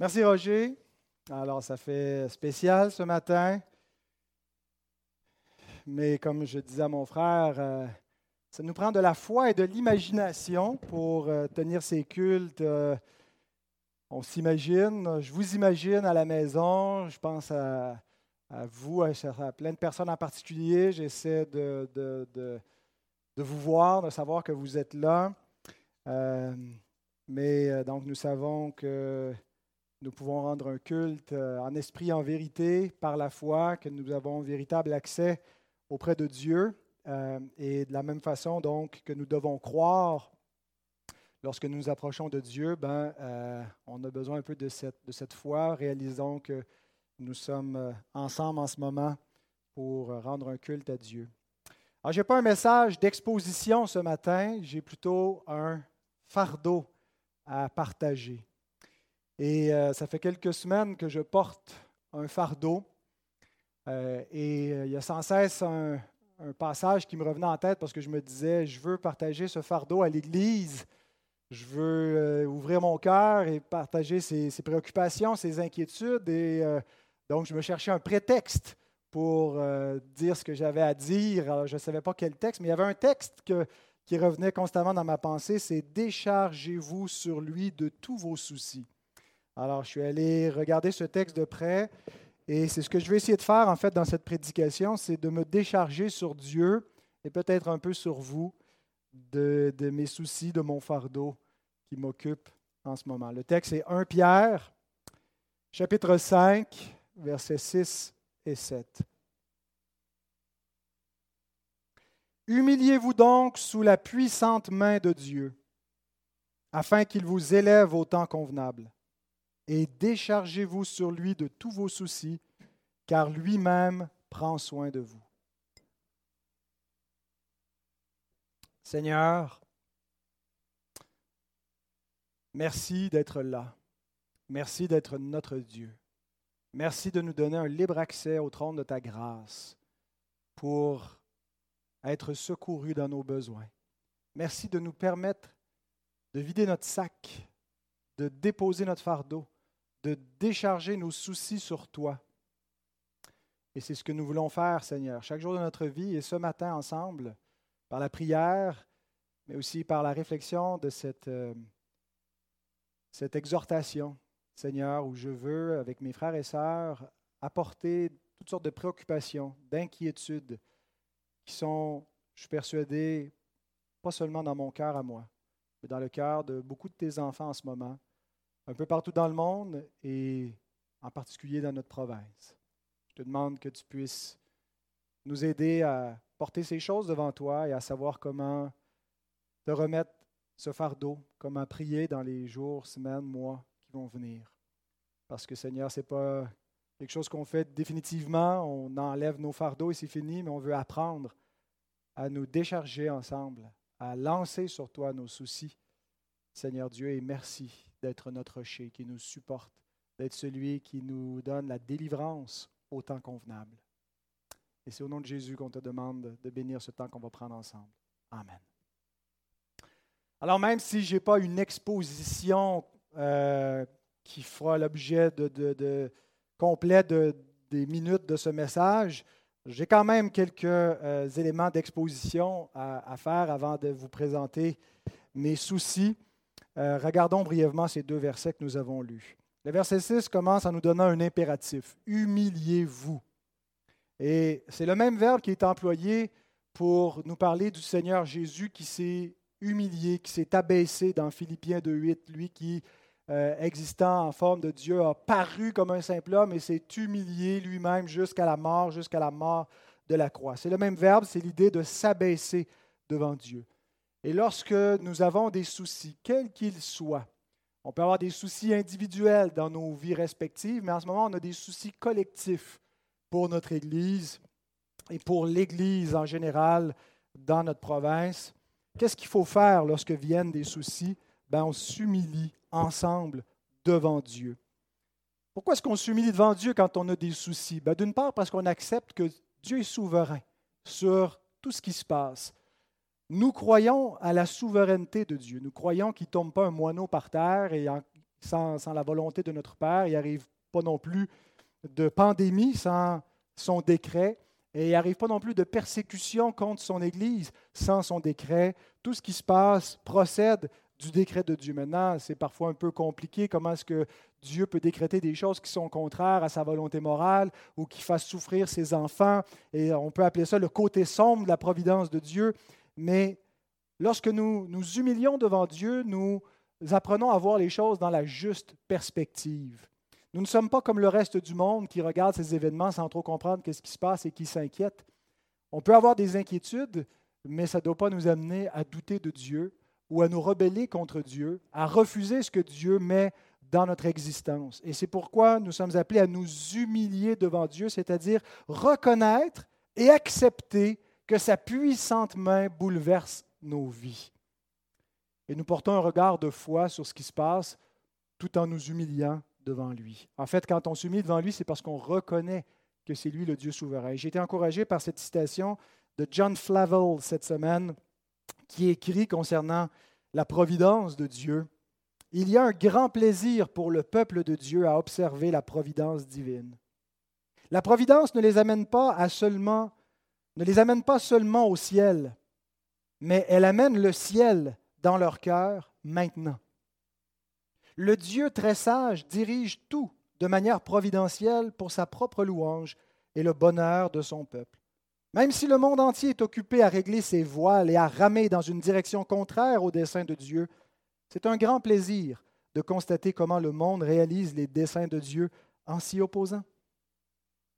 Merci Roger. Alors, ça fait spécial ce matin. Mais comme je disais à mon frère, euh, ça nous prend de la foi et de l'imagination pour euh, tenir ces cultes. Euh, on s'imagine, je vous imagine à la maison, je pense à, vous, à, plein de personnes en particulier. J'essaie de, de, vous voir, de savoir que vous êtes là. mais donc, nous savons que nous pouvons rendre un culte euh, en esprit en vérité par la foi, que nous avons véritable accès auprès de Dieu. Euh, et de la même façon, donc, que nous devons croire lorsque nous nous approchons de Dieu, ben, euh, on a besoin un peu de cette, de cette foi. Réalisons que nous sommes ensemble en ce moment pour rendre un culte à Dieu. Alors, je n'ai pas un message d'exposition ce matin, j'ai plutôt un fardeau à partager. Et euh, ça fait quelques semaines que je porte un fardeau. Euh, et euh, il y a sans cesse un, passage qui me revenait en tête parce que je me disais, je veux partager ce fardeau à l'Église. Je veux ouvrir mon cœur et partager ses, préoccupations, ses inquiétudes. Et donc, je me cherchais un prétexte pour dire ce que j'avais à dire. Alors, je ne savais pas quel texte, mais il y avait un texte qui revenait constamment dans ma pensée, c'est Déchargez-vous sur lui de tous vos soucis. Alors, je suis allé regarder ce texte de près et c'est ce que je vais essayer de faire en fait dans cette prédication, c'est de me décharger sur Dieu et peut-être un peu sur vous de, mes soucis, de mon fardeau qui m'occupe en ce moment. Le texte est 1 Pierre, chapitre 5, versets 6 et 7. Humiliez-vous donc sous la puissante main de Dieu, afin qu'il vous élève au temps convenable et déchargez-vous sur lui de tous vos soucis, car lui-même prend soin de vous. Seigneur, merci d'être là. Merci d'être notre Dieu. Merci de nous donner un libre accès au trône de ta grâce pour être secourus dans nos besoins. Merci de nous permettre de vider notre sac, de déposer notre fardeau, de décharger nos soucis sur toi. Et c'est ce que nous voulons faire, Seigneur, chaque jour de notre vie et ce matin ensemble, par la prière, mais aussi par la réflexion de cette, euh, cette exhortation, Seigneur, où je veux, avec mes frères et sœurs, apporter toutes sortes de préoccupations, d'inquiétudes qui sont, je suis persuadé, pas seulement dans mon cœur à moi, mais dans le cœur de beaucoup de tes enfants en ce moment un peu partout dans le monde et en particulier dans notre province. Je te demande que tu puisses nous aider à porter ces choses devant toi et à savoir comment te remettre ce fardeau, comment prier dans les jours, semaines, mois qui vont venir. Parce que Seigneur, ce n'est pas quelque chose qu'on fait définitivement, on enlève nos fardeaux et c'est fini, mais on veut apprendre à nous décharger ensemble, à lancer sur toi nos soucis. Seigneur Dieu, et merci d'être notre rocher, qui nous supporte, d'être celui qui nous donne la délivrance au temps convenable. Et c'est au nom de Jésus qu'on te demande de bénir ce temps qu'on va prendre ensemble. Amen. Alors même si je n'ai pas une exposition euh, qui fera l'objet de, complet de, des minutes de ce message, j'ai quand même quelques euh, éléments d'exposition à, faire avant de vous présenter mes soucis. Euh, regardons brièvement ces deux versets que nous avons lus. Le verset 6 commence en nous donnant un impératif. Humiliez-vous. Et c'est le même verbe qui est employé pour nous parler du Seigneur Jésus qui s'est humilié, qui s'est abaissé dans Philippiens 2.8, lui qui, euh, existant en forme de Dieu, a paru comme un simple homme et s'est humilié lui-même jusqu'à la mort, jusqu'à la mort de la croix. C'est le même verbe, c'est l'idée de s'abaisser devant Dieu. Et lorsque nous avons des soucis, quels qu'ils soient, on peut avoir des soucis individuels dans nos vies respectives, mais en ce moment, on a des soucis collectifs pour notre Église et pour l'Église en général dans notre province. Qu'est-ce qu'il faut faire lorsque viennent des soucis? Ben, on s'humilie ensemble devant Dieu. Pourquoi est-ce qu'on s'humilie devant Dieu quand on a des soucis? Ben, D'une part, parce qu'on accepte que Dieu est souverain sur tout ce qui se passe. Nous croyons à la souveraineté de Dieu. Nous croyons qu'il ne tombe pas un moineau par terre et sans, sans la volonté de notre Père. Il n'arrive pas non plus de pandémie sans son décret. Et il n'arrive pas non plus de persécution contre son Église sans son décret. Tout ce qui se passe procède du décret de Dieu. Maintenant, c'est parfois un peu compliqué. Comment est-ce que Dieu peut décréter des choses qui sont contraires à sa volonté morale ou qui fassent souffrir ses enfants? Et on peut appeler ça le côté sombre de la providence de Dieu. Mais lorsque nous nous humilions devant Dieu, nous apprenons à voir les choses dans la juste perspective. Nous ne sommes pas comme le reste du monde qui regarde ces événements sans trop comprendre ce qui se passe et qui s'inquiète. On peut avoir des inquiétudes, mais ça ne doit pas nous amener à douter de Dieu ou à nous rebeller contre Dieu, à refuser ce que Dieu met dans notre existence. Et c'est pourquoi nous sommes appelés à nous humilier devant Dieu, c'est-à-dire reconnaître et accepter que sa puissante main bouleverse nos vies. Et nous portons un regard de foi sur ce qui se passe tout en nous humiliant devant lui. En fait, quand on s'humilie devant lui, c'est parce qu'on reconnaît que c'est lui le Dieu souverain. J'ai été encouragé par cette citation de John Flavel cette semaine qui écrit concernant la providence de Dieu. Il y a un grand plaisir pour le peuple de Dieu à observer la providence divine. La providence ne les amène pas à seulement ne les amène pas seulement au ciel, mais elle amène le ciel dans leur cœur maintenant. Le Dieu très sage dirige tout de manière providentielle pour sa propre louange et le bonheur de son peuple. Même si le monde entier est occupé à régler ses voiles et à ramer dans une direction contraire au dessein de Dieu, c'est un grand plaisir de constater comment le monde réalise les desseins de Dieu en s'y opposant.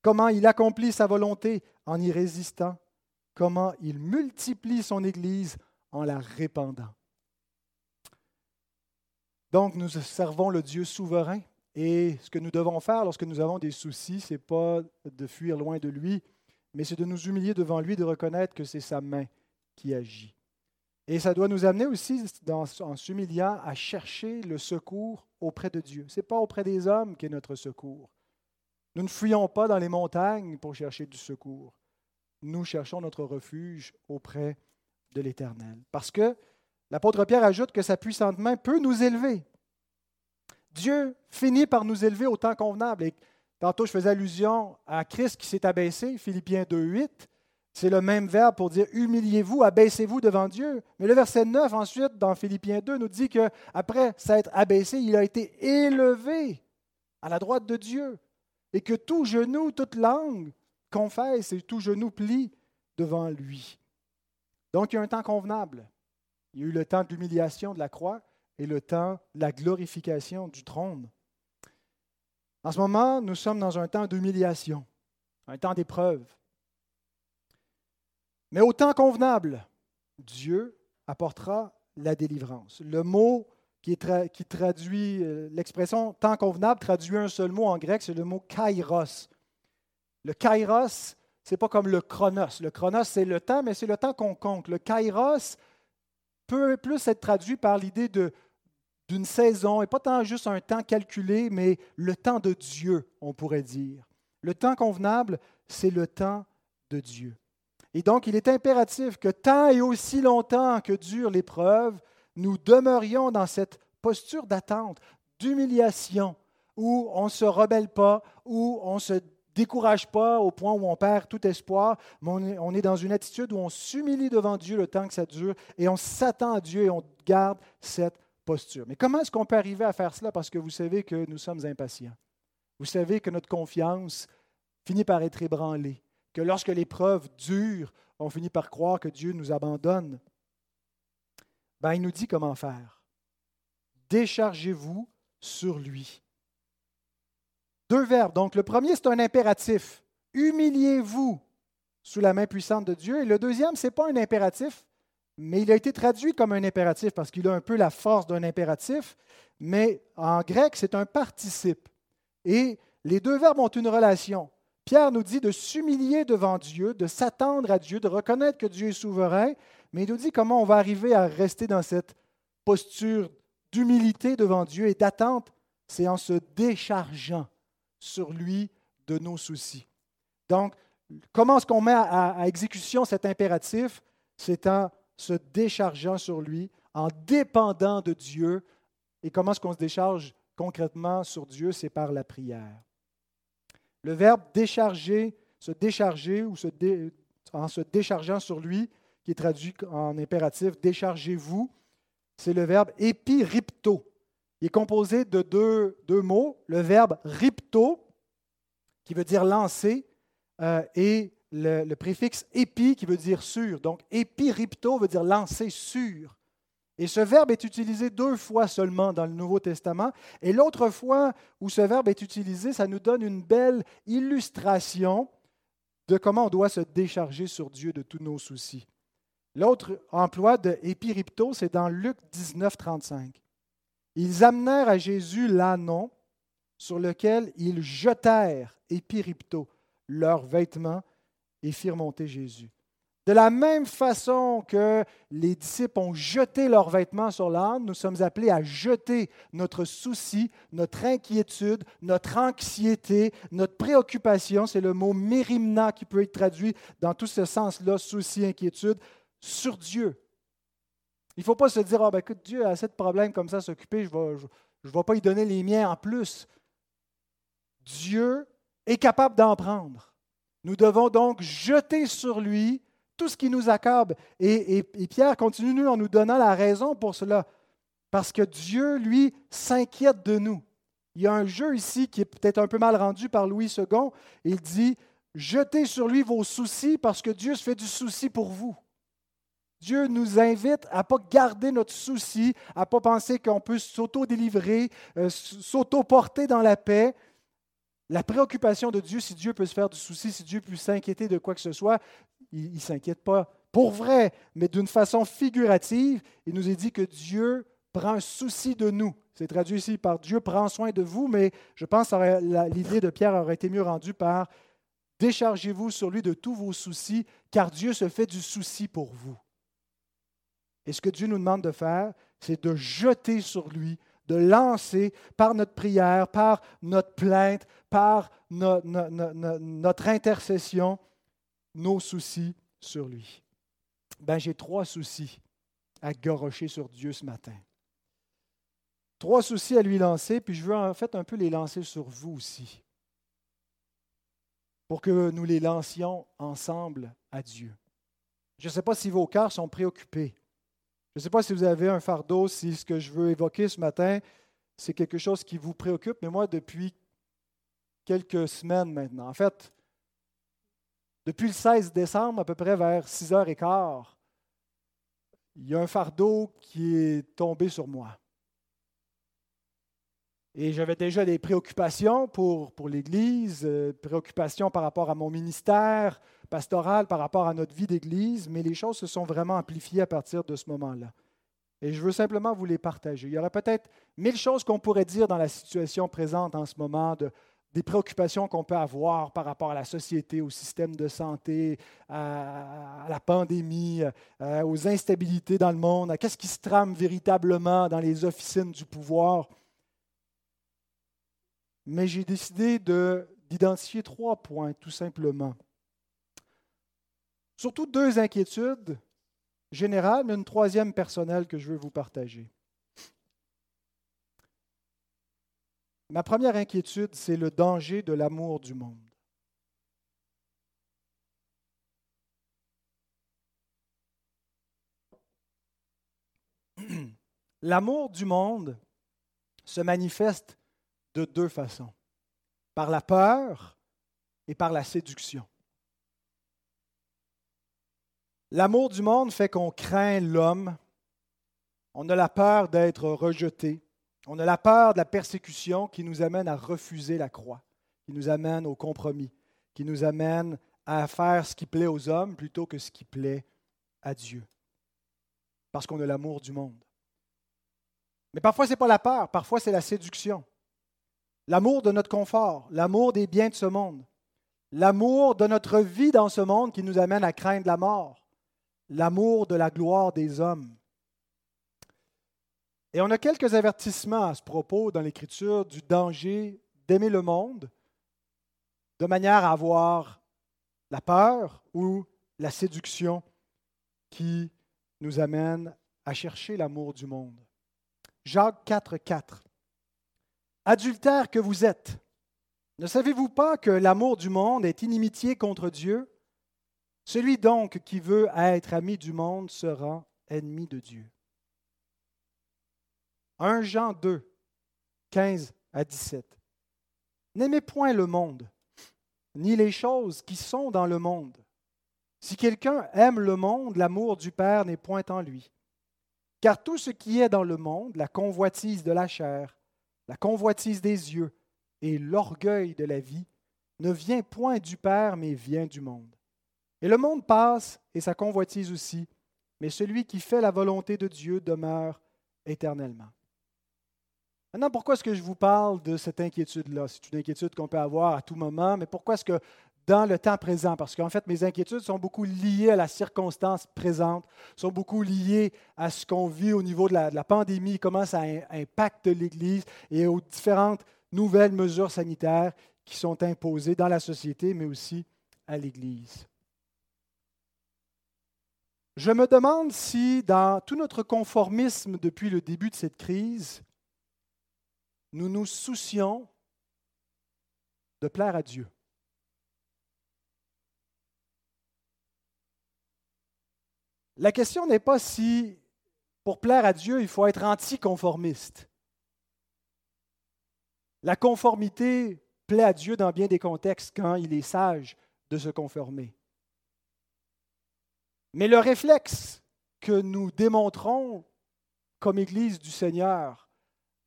Comment il accomplit sa volonté en y résistant? Comment il multiplie son Église en la répandant? Donc, nous servons le Dieu souverain. Et ce que nous devons faire lorsque nous avons des soucis, ce n'est pas de fuir loin de lui, mais c'est de nous humilier devant lui, de reconnaître que c'est sa main qui agit. Et ça doit nous amener aussi, en s'humiliant, à chercher le secours auprès de Dieu. Ce n'est pas auprès des hommes qu'est notre secours. Nous ne fuyons pas dans les montagnes pour chercher du secours. Nous cherchons notre refuge auprès de l'Éternel. Parce que l'apôtre Pierre ajoute que sa puissante main peut nous élever. Dieu finit par nous élever au temps convenable. Et Tantôt, je faisais allusion à Christ qui s'est abaissé, Philippiens 2, 8. C'est le même verbe pour dire humiliez-vous, abaissez-vous devant Dieu. Mais le verset 9 ensuite, dans Philippiens 2, nous dit qu'après s'être abaissé, il a été élevé à la droite de Dieu. Et que tout genou, toute langue confesse et tout genou plie devant lui. Donc il y a un temps convenable. Il y a eu le temps de l'humiliation de la croix et le temps de la glorification du trône. En ce moment, nous sommes dans un temps d'humiliation, un temps d'épreuve. Mais au temps convenable, Dieu apportera la délivrance. Le mot qui, traduit euh, l'expression temps convenable traduit un seul mot en grec, c'est le mot kairos. Le kairos, c'est pas comme le chronos. Le chronos, c'est le temps, mais c'est le temps qu'on compte. Le kairos peut plus être traduit par l'idée d'une saison, et pas tant juste un temps calculé, mais le temps de Dieu, on pourrait dire. Le temps convenable, c'est le temps de Dieu. Et donc, il est impératif que tant et aussi longtemps que dure l'épreuve, nous demeurions dans cette posture d'attente, d'humiliation, où on ne se rebelle pas, où on ne se décourage pas au point où on perd tout espoir, mais on est, dans une attitude où on s'humilie devant Dieu le temps que ça dure et on s'attend à Dieu et on garde cette posture. Mais comment est-ce qu'on peut arriver à faire cela? Parce que vous savez que nous sommes impatients. Vous savez que notre confiance finit par être ébranlée, que lorsque l'épreuve dure, on finit par croire que Dieu nous abandonne. Ben, il nous dit comment faire. Déchargez-vous sur lui. Deux verbes. Donc, le premier, c'est un impératif. Humiliez-vous sous la main puissante de Dieu. Et le deuxième, ce n'est pas un impératif, mais il a été traduit comme un impératif parce qu'il a un peu la force d'un impératif, mais en grec, c'est un participe. Et les deux verbes ont une relation. Pierre nous dit de s'humilier devant Dieu, de s'attendre à Dieu, de reconnaître que Dieu est souverain, mais il nous dit comment on va arriver à rester dans cette posture d'humilité devant Dieu et d'attente, c'est en se déchargeant sur lui de nos soucis. Donc, comment est-ce qu'on met à, exécution cet impératif? C'est en se déchargeant sur lui, en dépendant de Dieu. Et comment est-ce qu'on se décharge concrètement sur Dieu, c'est par la prière. Le verbe décharger, se décharger ou se en se déchargeant sur lui, qui est traduit en impératif, déchargez-vous, c'est le verbe épiripto. Il est composé de deux, mots, le verbe ripto, qui veut dire lancer, euh, et le, préfixe épi, qui veut dire sur. Donc, épiripto veut dire lancer sur. Et ce verbe est utilisé deux fois seulement dans le Nouveau Testament. Et l'autre fois où ce verbe est utilisé, ça nous donne une belle illustration de comment on doit se décharger sur Dieu de tous nos soucis. L'autre emploi de épiripto, c'est dans Luc 19, 35. Ils amenèrent à Jésus l'ânon sur lequel ils jetèrent, épiripto, leurs vêtements et firent monter Jésus. De la même façon que les disciples ont jeté leurs vêtements sur l'âne, nous sommes appelés à jeter notre souci, notre inquiétude, notre anxiété, notre préoccupation, c'est le mot mérimna qui peut être traduit dans tout ce sens-là, souci, inquiétude, sur Dieu. Il ne faut pas se dire, ah ben écoute, Dieu a assez de problèmes comme ça à s'occuper, je ne vais, pas y donner les miens en plus. Dieu est capable d'en prendre. Nous devons donc jeter sur lui tout ce qui nous accable. Et, Pierre continue en nous donnant la raison pour cela. Parce que Dieu, lui, s'inquiète de nous. Il y a un jeu ici qui est peut-être un peu mal rendu par Louis II. Il dit, jetez sur lui vos soucis parce que Dieu se fait du souci pour vous. Dieu nous invite à ne pas garder notre souci, à ne pas penser qu'on peut s'auto-délivrer, euh, s'auto-porter dans la paix. La préoccupation de Dieu, si Dieu peut se faire du souci, si Dieu peut s'inquiéter de quoi que ce soit, il ne s'inquiète pas pour vrai, mais d'une façon figurative. Il nous est dit que Dieu prend souci de nous. C'est traduit ici par Dieu prend soin de vous, mais je pense que l'idée de Pierre aurait été mieux rendue par déchargez-vous sur lui de tous vos soucis, car Dieu se fait du souci pour vous. Et ce que Dieu nous demande de faire, c'est de jeter sur lui de lancer par notre prière, par notre plainte, par notre intercession, nos soucis sur lui. Ben, j'ai trois soucis à gorocher sur Dieu ce matin. Trois soucis à lui lancer, puis je veux en fait un peu les lancer sur vous aussi, pour que nous les lancions ensemble à Dieu. Je ne sais pas si vos cœurs sont préoccupés je ne sais pas si vous avez un fardeau, si ce que je veux évoquer ce matin, c'est quelque chose qui vous préoccupe, mais moi, depuis quelques semaines maintenant, en fait, depuis le 16 décembre, à peu près vers 6h15, il y a un fardeau qui est tombé sur moi. Et j'avais déjà des préoccupations pour, pour l'Église, euh, préoccupations par rapport à mon ministère pastoral, par rapport à notre vie d'Église, mais les choses se sont vraiment amplifiées à partir de ce moment-là. Et je veux simplement vous les partager. Il y aurait peut-être mille choses qu'on pourrait dire dans la situation présente en ce moment, de, des préoccupations qu'on peut avoir par rapport à la société, au système de santé, à, la pandémie, euh, aux instabilités dans le monde, à qu'est-ce qui se trame véritablement dans les officines du pouvoir mais j'ai décidé d'identifier trois points, tout simplement. Surtout deux inquiétudes générales, mais une troisième personnelle que je veux vous partager. Ma première inquiétude, c'est le danger de l'amour du monde. L'amour du monde se manifeste de deux façons, par la peur et par la séduction. L'amour du monde fait qu'on craint l'homme, on a la peur d'être rejeté, on a la peur de la persécution qui nous amène à refuser la croix, qui nous amène au compromis, qui nous amène à faire ce qui plaît aux hommes plutôt que ce qui plaît à Dieu, parce qu'on a l'amour du monde. Mais parfois, ce n'est pas la peur, parfois c'est la séduction. L'amour de notre confort, l'amour des biens de ce monde, l'amour de notre vie dans ce monde qui nous amène à craindre la mort, l'amour de la gloire des hommes. Et on a quelques avertissements à ce propos dans l'Écriture du danger d'aimer le monde de manière à avoir la peur ou la séduction qui nous amène à chercher l'amour du monde. Jacques 4, 4. Adultère que vous êtes, ne savez-vous pas que l'amour du monde est inimitié contre Dieu? Celui donc qui veut être ami du monde sera ennemi de Dieu. 1 Jean 2, 15 à 17. N'aimez point le monde, ni les choses qui sont dans le monde. Si quelqu'un aime le monde, l'amour du Père n'est point en lui. Car tout ce qui est dans le monde, la convoitise de la chair, la convoitise des yeux et l'orgueil de la vie, ne vient point du Père, mais vient du monde. Et le monde passe, et sa convoitise aussi, mais celui qui fait la volonté de Dieu demeure éternellement. Maintenant, pourquoi est-ce que je vous parle de cette inquiétude-là? C'est une inquiétude qu'on peut avoir à tout moment, mais pourquoi est-ce que dans le temps présent? Parce qu'en fait, mes inquiétudes sont beaucoup liées à la circonstance présente, sont beaucoup liées à ce qu'on vit au niveau de la, de la pandémie, comment ça impacte l'Église et aux différentes nouvelles mesures sanitaires qui sont imposées dans la société, mais aussi à l'Église. Je me demande si, dans tout notre conformisme depuis le début de cette crise, nous nous soucions de plaire à Dieu. La question n'est pas si, pour plaire à Dieu, il faut être anticonformiste. La conformité plaît à Dieu dans bien des contextes quand il est sage de se conformer. Mais le réflexe que nous démontrons comme Église du Seigneur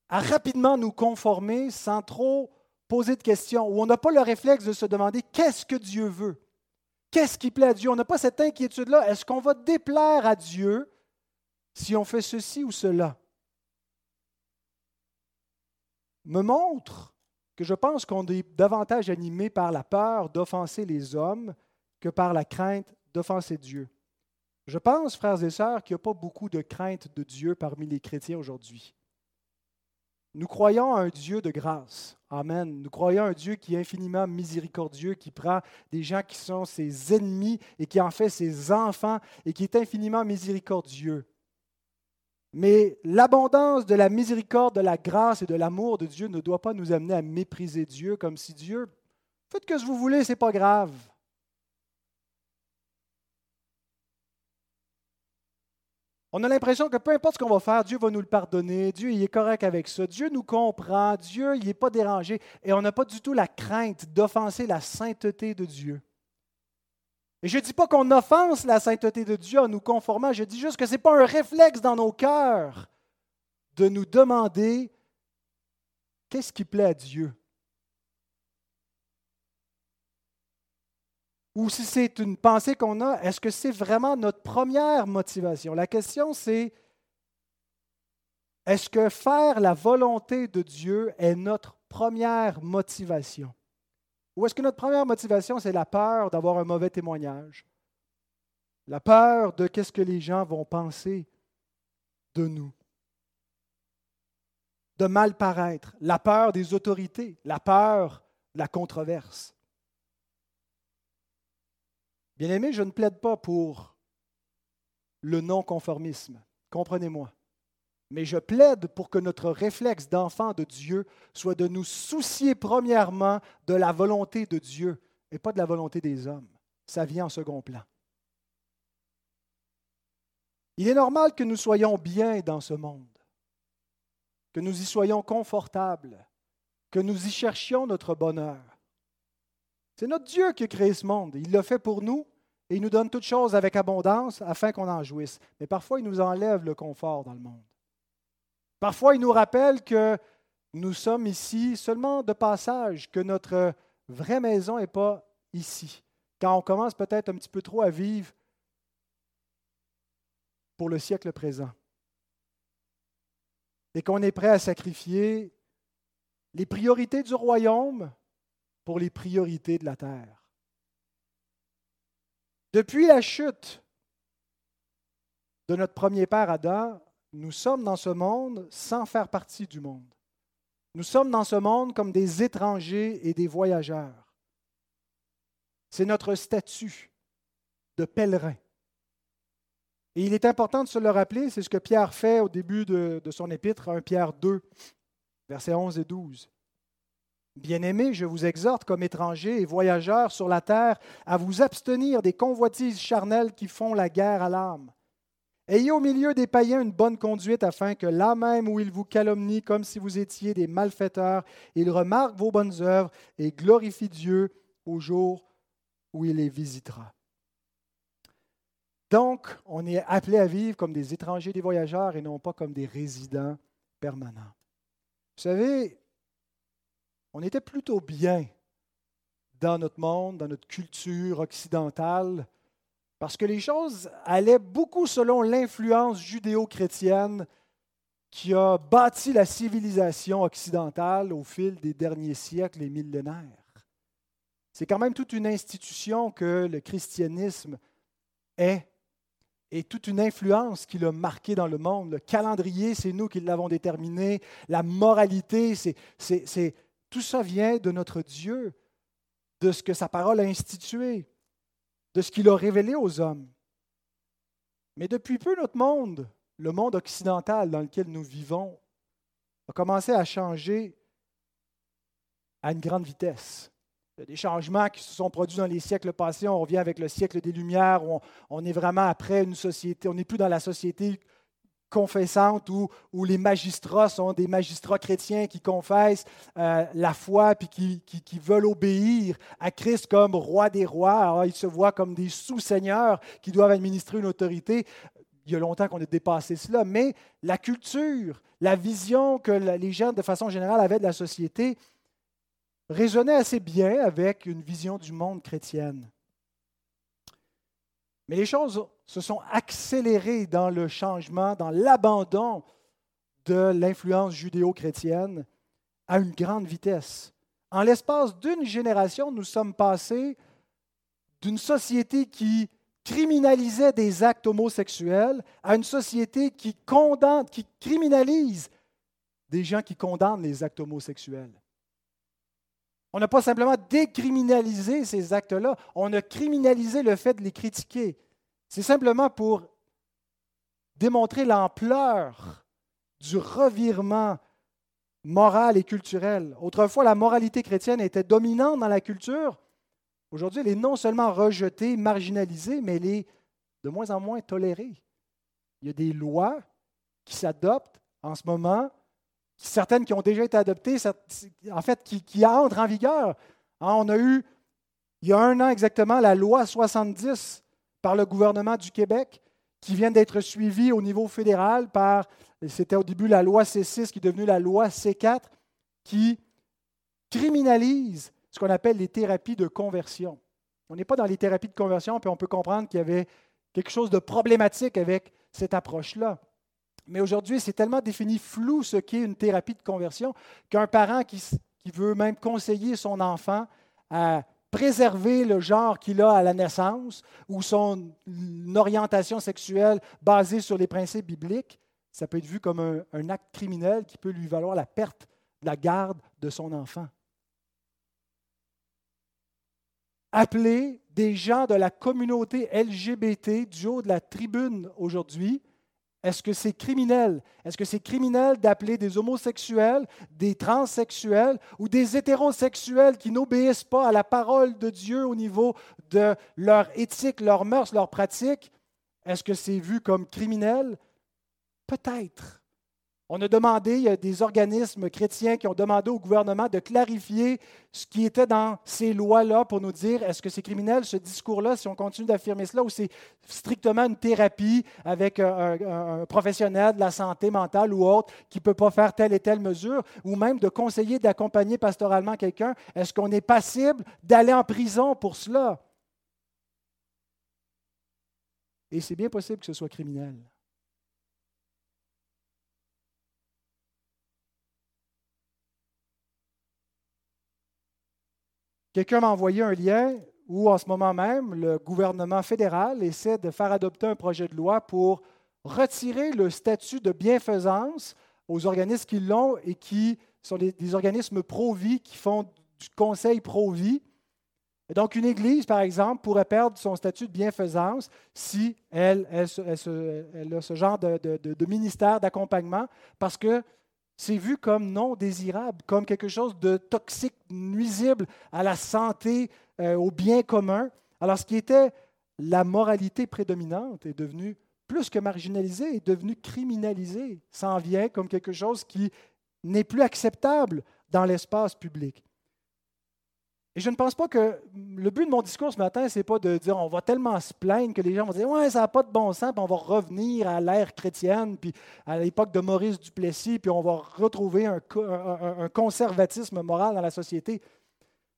à rapidement nous conformer sans trop poser de questions, où on n'a pas le réflexe de se demander qu'est-ce que Dieu veut, qu'est-ce qui plaît à Dieu? On n'a pas cette inquiétude-là. Est-ce qu'on va déplaire à Dieu si on fait ceci ou cela? Me montre que je pense qu'on est davantage animé par la peur d'offenser les hommes que par la crainte d'offenser Dieu. Je pense, frères et sœurs, qu'il n'y a pas beaucoup de crainte de Dieu parmi les chrétiens aujourd'hui. Nous croyons à un Dieu de grâce. Amen. Nous croyons à un Dieu qui est infiniment miséricordieux, qui prend des gens qui sont ses ennemis et qui en fait ses enfants et qui est infiniment miséricordieux. Mais l'abondance de la miséricorde, de la grâce et de l'amour de Dieu ne doit pas nous amener à mépriser Dieu comme si Dieu, faites ce que vous voulez, ce n'est pas grave. On a l'impression que peu importe ce qu'on va faire, Dieu va nous le pardonner, Dieu il est correct avec ça, Dieu nous comprend, Dieu il n'est pas dérangé et on n'a pas du tout la crainte d'offenser la sainteté de Dieu. Et je ne dis pas qu'on offense la sainteté de Dieu en nous conformant, je dis juste que ce n'est pas un réflexe dans nos cœurs de nous demander qu'est-ce qui plaît à Dieu. Ou si c'est une pensée qu'on a, est-ce que c'est vraiment notre première motivation? La question, c'est est-ce que faire la volonté de Dieu est notre première motivation? Ou est-ce que notre première motivation, c'est la peur d'avoir un mauvais témoignage? La peur de qu'est-ce que les gens vont penser de nous? De mal paraître, la peur des autorités, la peur de la controverse? Bien-aimé, je ne plaide pas pour le non-conformisme, comprenez-moi. Mais je plaide pour que notre réflexe d'enfant de Dieu soit de nous soucier premièrement de la volonté de Dieu et pas de la volonté des hommes. Ça vient en second plan. Il est normal que nous soyons bien dans ce monde, que nous y soyons confortables, que nous y cherchions notre bonheur. C'est notre Dieu qui a créé ce monde. Il l'a fait pour nous et il nous donne toutes choses avec abondance afin qu'on en jouisse. Mais parfois, il nous enlève le confort dans le monde. Parfois, il nous rappelle que nous sommes ici seulement de passage, que notre vraie maison n'est pas ici. Quand on commence peut-être un petit peu trop à vivre pour le siècle présent. Et qu'on est prêt à sacrifier les priorités du royaume pour les priorités de la terre. Depuis la chute de notre premier père Adam, nous sommes dans ce monde sans faire partie du monde. Nous sommes dans ce monde comme des étrangers et des voyageurs. C'est notre statut de pèlerin. Et il est important de se le rappeler, c'est ce que Pierre fait au début de, son épître, 1 Pierre 2, Versets 11 et 12. Bien-aimés, je vous exhorte comme étrangers et voyageurs sur la terre à vous abstenir des convoitises charnelles qui font la guerre à l'âme. Ayez au milieu des païens une bonne conduite afin que là même où ils vous calomnient comme si vous étiez des malfaiteurs, ils remarquent vos bonnes œuvres et glorifient Dieu au jour où il les visitera. Donc, on est appelé à vivre comme des étrangers, des voyageurs et non pas comme des résidents permanents. Vous savez, on était plutôt bien dans notre monde, dans notre culture occidentale, parce que les choses allaient beaucoup selon l'influence judéo-chrétienne qui a bâti la civilisation occidentale au fil des derniers siècles et millénaires. C'est quand même toute une institution que le christianisme est et toute une influence qu'il a marquée dans le monde. Le calendrier, c'est nous qui l'avons déterminé. La moralité, c'est tout ça vient de notre Dieu, de ce que sa parole a institué, de ce qu'il a révélé aux hommes. Mais depuis peu, notre monde, le monde occidental dans lequel nous vivons, a commencé à changer à une grande vitesse. Il y a des changements qui se sont produits dans les siècles passés. On revient avec le siècle des Lumières, où on, on est vraiment après une société, on n'est plus dans la société confessante où, les magistrats sont des magistrats chrétiens qui confessent euh, la foi puis qui, veulent obéir à Christ comme roi des rois. Ils se voient comme des sous-seigneurs qui doivent administrer une autorité. Il y a longtemps qu'on a dépassé cela, mais la culture, la vision que les gens, de façon générale, avaient de la société résonnait assez bien avec une vision du monde chrétienne. Mais les choses se sont accélérées dans le changement, dans l'abandon de l'influence judéo-chrétienne à une grande vitesse. En l'espace d'une génération, nous sommes passés d'une société qui criminalisait des actes homosexuels à une société qui condamne, qui criminalise des gens qui condamnent les actes homosexuels. On n'a pas simplement décriminalisé ces actes-là, on a criminalisé le fait de les critiquer. C'est simplement pour démontrer l'ampleur du revirement moral et culturel. Autrefois, la moralité chrétienne était dominante dans la culture. Aujourd'hui, elle est non seulement rejetée, marginalisée, mais elle est de moins en moins tolérée. Il y a des lois qui s'adoptent en ce moment certaines qui ont déjà été adoptées, en fait, qui, entrent en vigueur. Hein, on a eu, il y a un an exactement, la loi 70 par le gouvernement du Québec, qui vient d'être suivie au niveau fédéral par, c'était au début la loi C6 qui est devenue la loi C4, qui criminalise ce qu'on appelle les thérapies de conversion. On n'est pas dans les thérapies de conversion, puis on peut comprendre qu'il y avait quelque chose de problématique avec cette approche-là. Mais aujourd'hui, c'est tellement défini flou ce qu'est une thérapie de conversion qu'un parent qui, veut même conseiller son enfant à préserver le genre qu'il a à la naissance ou son orientation sexuelle basée sur les principes bibliques, ça peut être vu comme un, acte criminel qui peut lui valoir la perte de la garde de son enfant. Appeler des gens de la communauté LGBT du haut de la tribune aujourd'hui, est-ce que c'est criminel? Est-ce que c'est criminel d'appeler des homosexuels, des transsexuels ou des hétérosexuels qui n'obéissent pas à la parole de Dieu au niveau de leur éthique, leurs mœurs, leurs pratiques? Est-ce que c'est vu comme criminel? Peut-être. On a demandé, il y a des organismes chrétiens qui ont demandé au gouvernement de clarifier ce qui était dans ces lois-là pour nous dire est-ce que c'est criminel ce discours-là si on continue d'affirmer cela ou c'est strictement une thérapie avec un, professionnel de la santé mentale ou autre qui ne peut pas faire telle et telle mesure ou même de conseiller, d'accompagner pastoralement quelqu'un? Est-ce qu'on est passible d'aller en prison pour cela? Et c'est bien possible que ce soit criminel. Quelqu'un m'a envoyé un lien où, en ce moment même, le gouvernement fédéral essaie de faire adopter un projet de loi pour retirer le statut de bienfaisance aux organismes qui l'ont et qui sont des, organismes pro-vie, qui font du conseil pro-vie. donc, une Église, par exemple, pourrait perdre son statut de bienfaisance si elle, a ce genre de, ministère d'accompagnement, parce que c'est vu comme non désirable, comme quelque chose de toxique, nuisible à la santé, euh, au bien commun. Alors ce qui était la moralité prédominante est devenu plus que marginalisé, est devenu criminalisé, s'en vient comme quelque chose qui n'est plus acceptable dans l'espace public. Et je ne pense pas que le but de mon discours ce matin, ce n'est pas de dire on va tellement se plaindre que les gens vont dire Ouais, ça n'a pas de bon sens, puis on va revenir à l'ère chrétienne, puis à l'époque de Maurice Duplessis, puis on va retrouver un, un, conservatisme moral dans la société.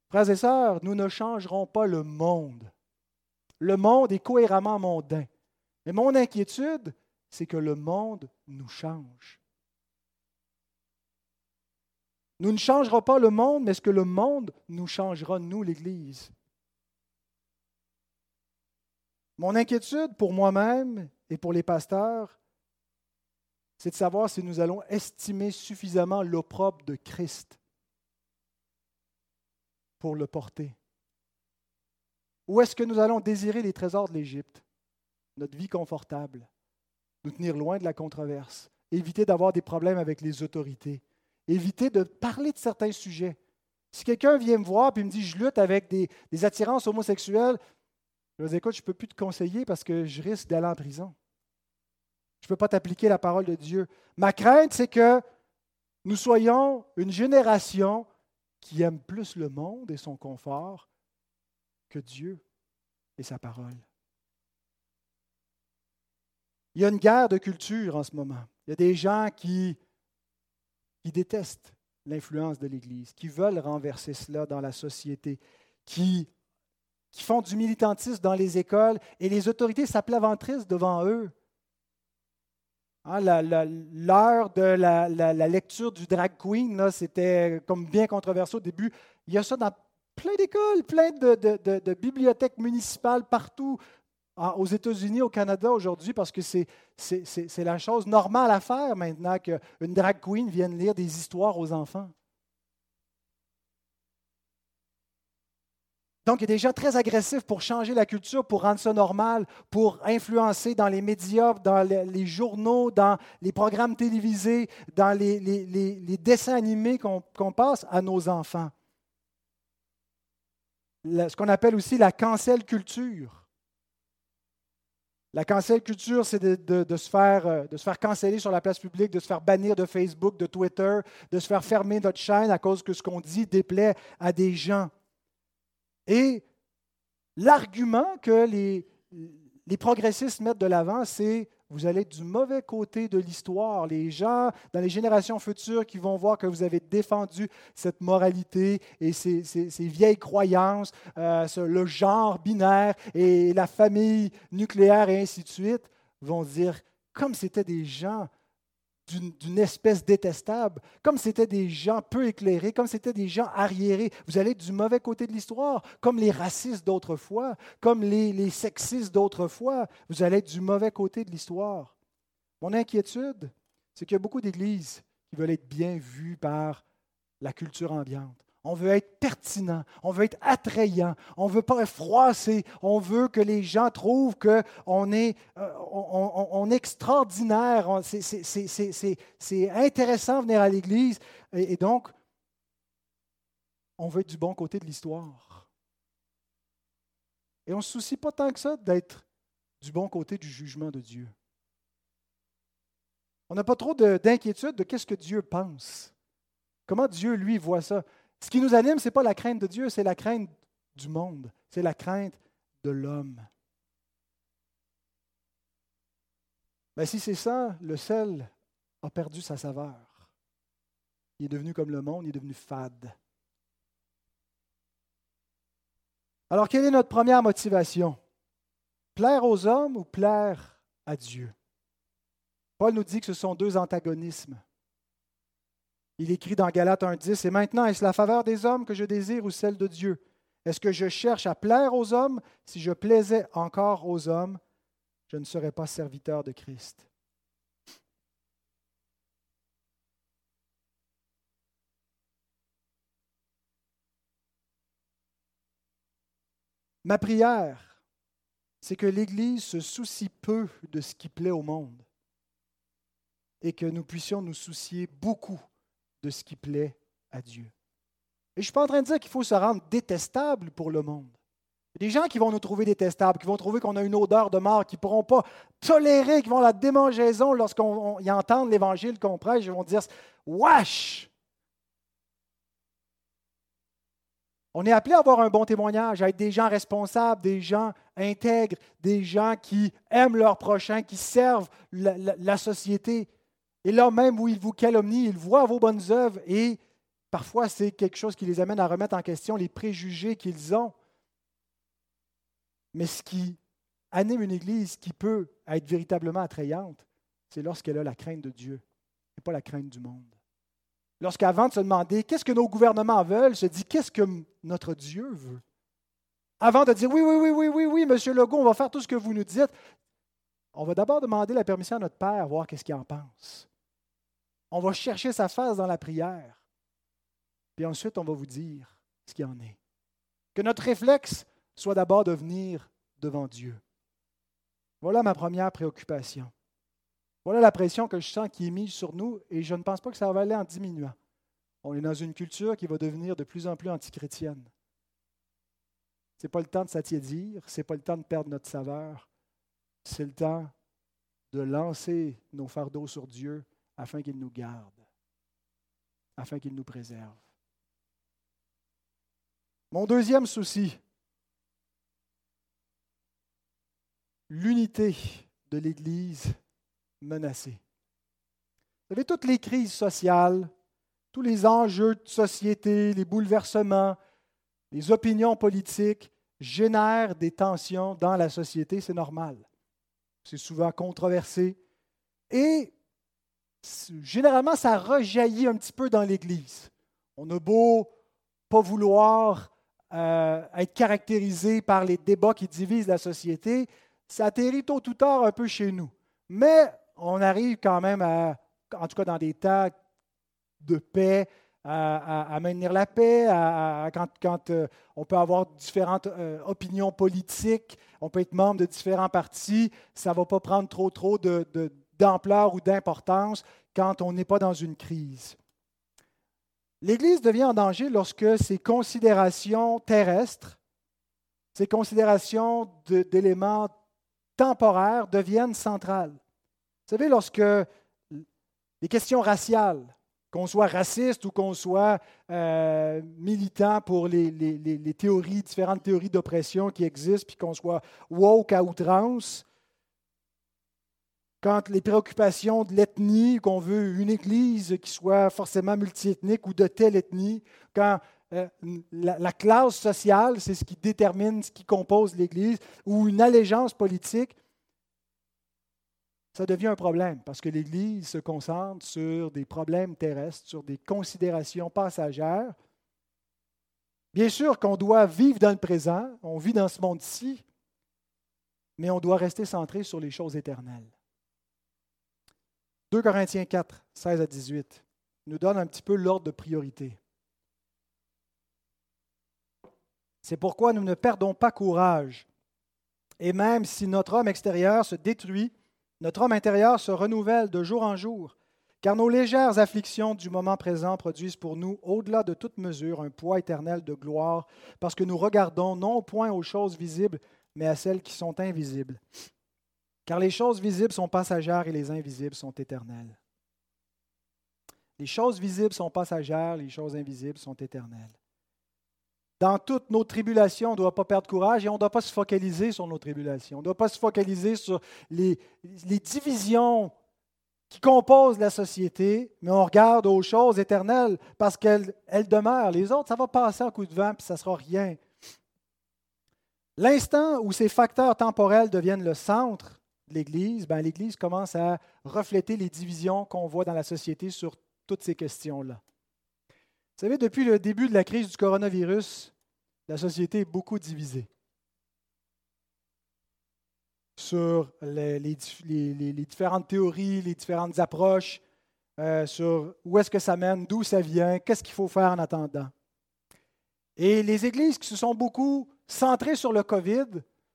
Frères et sœurs, nous ne changerons pas le monde. Le monde est cohéremment mondain. Mais mon inquiétude, c'est que le monde nous change. Nous ne changerons pas le monde, mais est-ce que le monde nous changera, nous, l'Église? Mon inquiétude pour moi-même et pour les pasteurs, c'est de savoir si nous allons estimer suffisamment l'opprobre de Christ pour le porter. Ou est-ce que nous allons désirer les trésors de l'Égypte, notre vie confortable, nous tenir loin de la controverse, éviter d'avoir des problèmes avec les autorités, éviter de parler de certains sujets. Si quelqu'un vient me voir et me dit je lutte avec des, attirances homosexuelles, je vais dire écoute, je ne peux plus te conseiller parce que je risque d'aller en prison. Je ne peux pas t'appliquer la parole de Dieu. Ma crainte, c'est que nous soyons une génération qui aime plus le monde et son confort que Dieu et sa parole. Il y a une guerre de culture en ce moment. Il y a des gens qui qui détestent l'influence de l'Église, qui veulent renverser cela dans la société, qui, qui font du militantisme dans les écoles et les autorités s'applaventrissent devant eux. Hein, l'heure de la, lecture du drag queen, c'était comme bien controversé au début. Il y a ça dans plein d'écoles, plein de, de, bibliothèques municipales partout aux États-Unis, au Canada aujourd'hui, parce que c'est, la chose normale à faire maintenant qu'une drag queen vienne lire des histoires aux enfants. Donc, il y a des gens très agressifs pour changer la culture, pour rendre ça normal, pour influencer dans les médias, dans les, journaux, dans les programmes télévisés, dans les, dessins animés qu'on, passe à nos enfants. ce qu'on appelle aussi la cancel culture. La cancel culture, c'est de, se faire, euh, de canceller sur la place publique, de se faire bannir de Facebook, de Twitter, de se faire fermer notre chaîne à cause que ce qu'on dit déplaît à des gens. Et l'argument que les, les progressistes mettent de l'avant, c'est vous allez être du mauvais côté de l'histoire. Les gens dans les générations futures qui vont voir que vous avez défendu cette moralité et ces, vieilles croyances, euh, le genre binaire et la famille nucléaire et ainsi de suite, vont dire, comme c'était des gens d'une espèce détestable, comme c'était des gens peu éclairés, comme c'était des gens arriérés. Vous allez du mauvais côté de l'histoire, comme les racistes d'autrefois, comme les, les sexistes d'autrefois. Vous allez être du mauvais côté de l'histoire. Mon inquiétude, c'est qu'il y a beaucoup d'églises qui veulent être bien vues par la culture ambiante. On veut être pertinent, on veut être attrayant, on ne veut pas froisser, on veut que les gens trouvent qu'on est, on, extraordinaire, c'est intéressant de venir à l'Église. Et, donc, on veut être du bon côté de l'histoire. Et on ne se soucie pas tant que ça d'être du bon côté du jugement de Dieu. On n'a pas trop d'inquiétude de, qu'est-ce que Dieu pense. Comment Dieu, lui, voit ça? Ce qui nous anime, ce n'est pas la crainte de Dieu, c'est la crainte du monde, c'est la crainte de l'homme. Mais si c'est ça, le sel a perdu sa saveur. Il est devenu comme le monde, il est devenu fade. Alors, quelle est notre première motivation? Plaire aux hommes ou plaire à Dieu? Paul nous dit que ce sont deux antagonismes. Il écrit dans Galates 1.10, Et maintenant, est-ce la faveur des hommes que je désire ou celle de Dieu? Est-ce que je cherche à plaire aux hommes? Si je plaisais encore aux hommes, je ne serais pas serviteur de Christ. Ma prière, c'est que l'Église se soucie peu de ce qui plaît au monde et que nous puissions nous soucier beaucoup de ce qui plaît à Dieu. Et je ne suis pas en train de dire qu'il faut se rendre détestable pour le monde. Il y a des gens qui vont nous trouver détestables, qui vont trouver qu'on a une odeur de mort, qui ne pourront pas tolérer, qui vont la démangeaison lorsqu'ils entendent l'Évangile qu'on prêche, ils vont dire Wesh On est appelé à avoir un bon témoignage, à être des gens responsables, des gens intègres, des gens qui aiment leur prochain, qui servent la, société. Et là même où ils vous calomnient, ils voient vos bonnes œuvres et parfois c'est quelque chose qui les amène à remettre en question les préjugés qu'ils ont. Mais ce qui anime une Église qui peut être véritablement attrayante, c'est lorsqu'elle a la crainte de Dieu et pas la crainte du monde. Lorsqu'avant de se demander qu'est-ce que nos gouvernements veulent, se dit qu'est-ce que notre Dieu veut? Avant de dire oui, oui, oui, oui, oui, oui, Monsieur Legault, on va faire tout ce que vous nous dites, on va d'abord demander la permission à notre Père, voir qu'est-ce qu'il en pense. On va chercher sa face dans la prière. Puis ensuite, on va vous dire ce qu'il en est. Que notre réflexe soit d'abord de venir devant Dieu. Voilà ma première préoccupation. Voilà la pression que je sens qui est mise sur nous et je ne pense pas que ça va aller en diminuant. On est dans une culture qui va devenir de plus en plus antichrétienne. Ce n'est pas le temps de s'attiédir, ce n'est pas le temps de perdre notre saveur. C'est le temps de lancer nos fardeaux sur Dieu afin qu'il nous garde, afin qu'il nous préserve. Mon deuxième souci, l'unité de l'Église menacée. Vous savez, toutes les crises sociales, tous les enjeux de société, les bouleversements, les opinions politiques génèrent des tensions dans la société, c'est normal. C'est souvent controversé. Et généralement, ça rejaillit un petit peu dans l'Église. On a beau pas vouloir euh, être caractérisé par les débats qui divisent la société, ça atterrit tôt ou tard un peu chez nous. Mais on arrive quand même à, en tout cas dans des temps de paix, à, maintenir la paix, quand, euh, on peut avoir différentes euh, opinions politiques, on peut être membre de différents partis, ça ne va pas prendre trop, trop d'ampleur ou d'importance quand on n'est pas dans une crise. L'Église devient en danger lorsque ses considérations terrestres, ses considérations d'éléments temporaires deviennent centrales. Vous savez, lorsque les questions raciales, qu'on soit raciste ou qu'on soit euh, militant pour les, les, théories, différentes théories d'oppression qui existent, puis qu'on soit woke à outrance, quand les préoccupations de l'ethnie, qu'on veut une église qui soit forcément multiethnique ou de telle ethnie, quand euh, la, classe sociale, c'est ce qui détermine ce qui compose l'Église, ou une allégeance politique, ça devient un problème parce que l'Église se concentre sur des problèmes terrestres, sur des considérations passagères. Bien sûr qu'on doit vivre dans le présent, on vit dans ce monde-ci, mais on doit rester centré sur les choses éternelles. 2 Corinthiens 4, 16 à 18 nous donne un petit peu l'ordre de priorité. C'est pourquoi nous ne perdons pas courage. Et même si notre homme extérieur se détruit, notre homme intérieur se renouvelle de jour en jour, car nos légères afflictions du moment présent produisent pour nous, au-delà de toute mesure, un poids éternel de gloire, parce que nous regardons non point aux choses visibles, mais à celles qui sont invisibles. Car les choses visibles sont passagères et les invisibles sont éternelles. Les choses visibles sont passagères, les choses invisibles sont éternelles. Dans toutes nos tribulations, on ne doit pas perdre courage et on ne doit pas se focaliser sur nos tribulations. On ne doit pas se focaliser sur les, divisions qui composent la société, mais on regarde aux choses éternelles parce qu'elles demeurent. Les autres, ça va passer en coup de vent, puis ça ne sera rien. L'instant où ces facteurs temporels deviennent le centre l'Église, ben, l'Église commence à refléter les divisions qu'on voit dans la société sur toutes ces questions-là. Vous savez, depuis le début de la crise du coronavirus, la société est beaucoup divisée sur les, différentes théories, les différentes approches, euh, sur où est-ce que ça mène, d'où ça vient, qu'est-ce qu'il faut faire en attendant. Et les églises qui se sont beaucoup centrées sur le COVID,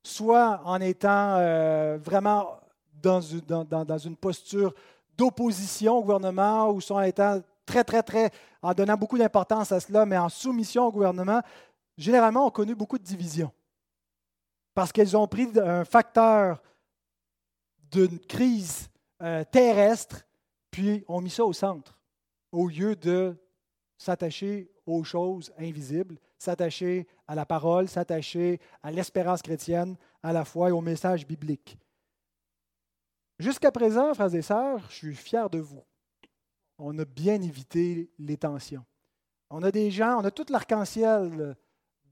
soit en étant euh, vraiment dans, une posture d'opposition au gouvernement ou soit en étant très, très, très, en donnant beaucoup d'importance à cela, mais en soumission au gouvernement, généralement ont connu beaucoup de divisions. Parce qu'elles ont pris un facteur d'une crise euh, terrestre, puis ont mis ça au centre, au lieu de s'attacher aux choses invisibles, s'attacher à la parole, s'attacher à l'espérance chrétienne, à la foi et au message biblique. Jusqu'à présent, frères et sœurs, je suis fier de vous. On a bien évité les tensions. On a des gens, on a tout l'arc-en-ciel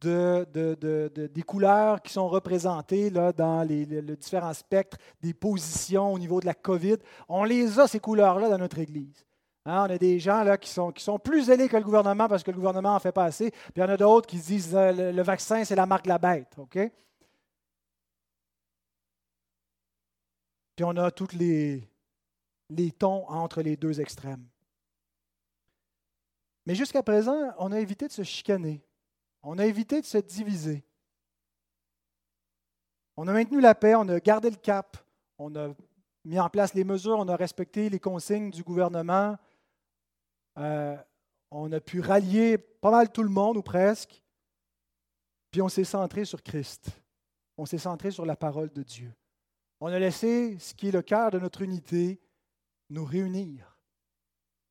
de, des couleurs qui sont représentées dans les, différents spectres des positions au niveau de la COVID. On les a, ces couleurs-là, dans notre Église. Hein, on a des gens là, qui, sont, qui sont plus zélés que le gouvernement parce que le gouvernement n'en fait pas assez. Puis il y en a d'autres qui disent euh, le, vaccin, c'est la marque de la bête. OK? Puis on a tous les, les tons entre les deux extrêmes. Mais jusqu'à présent, on a évité de se chicaner. On a évité de se diviser. On a maintenu la paix, on a gardé le cap, on a mis en place les mesures, on a respecté les consignes du gouvernement. Euh, on a pu rallier pas mal tout le monde, ou presque. Puis on s'est centré sur Christ. On s'est centré sur la parole de Dieu. On a laissé ce qui est le cœur de notre unité nous réunir.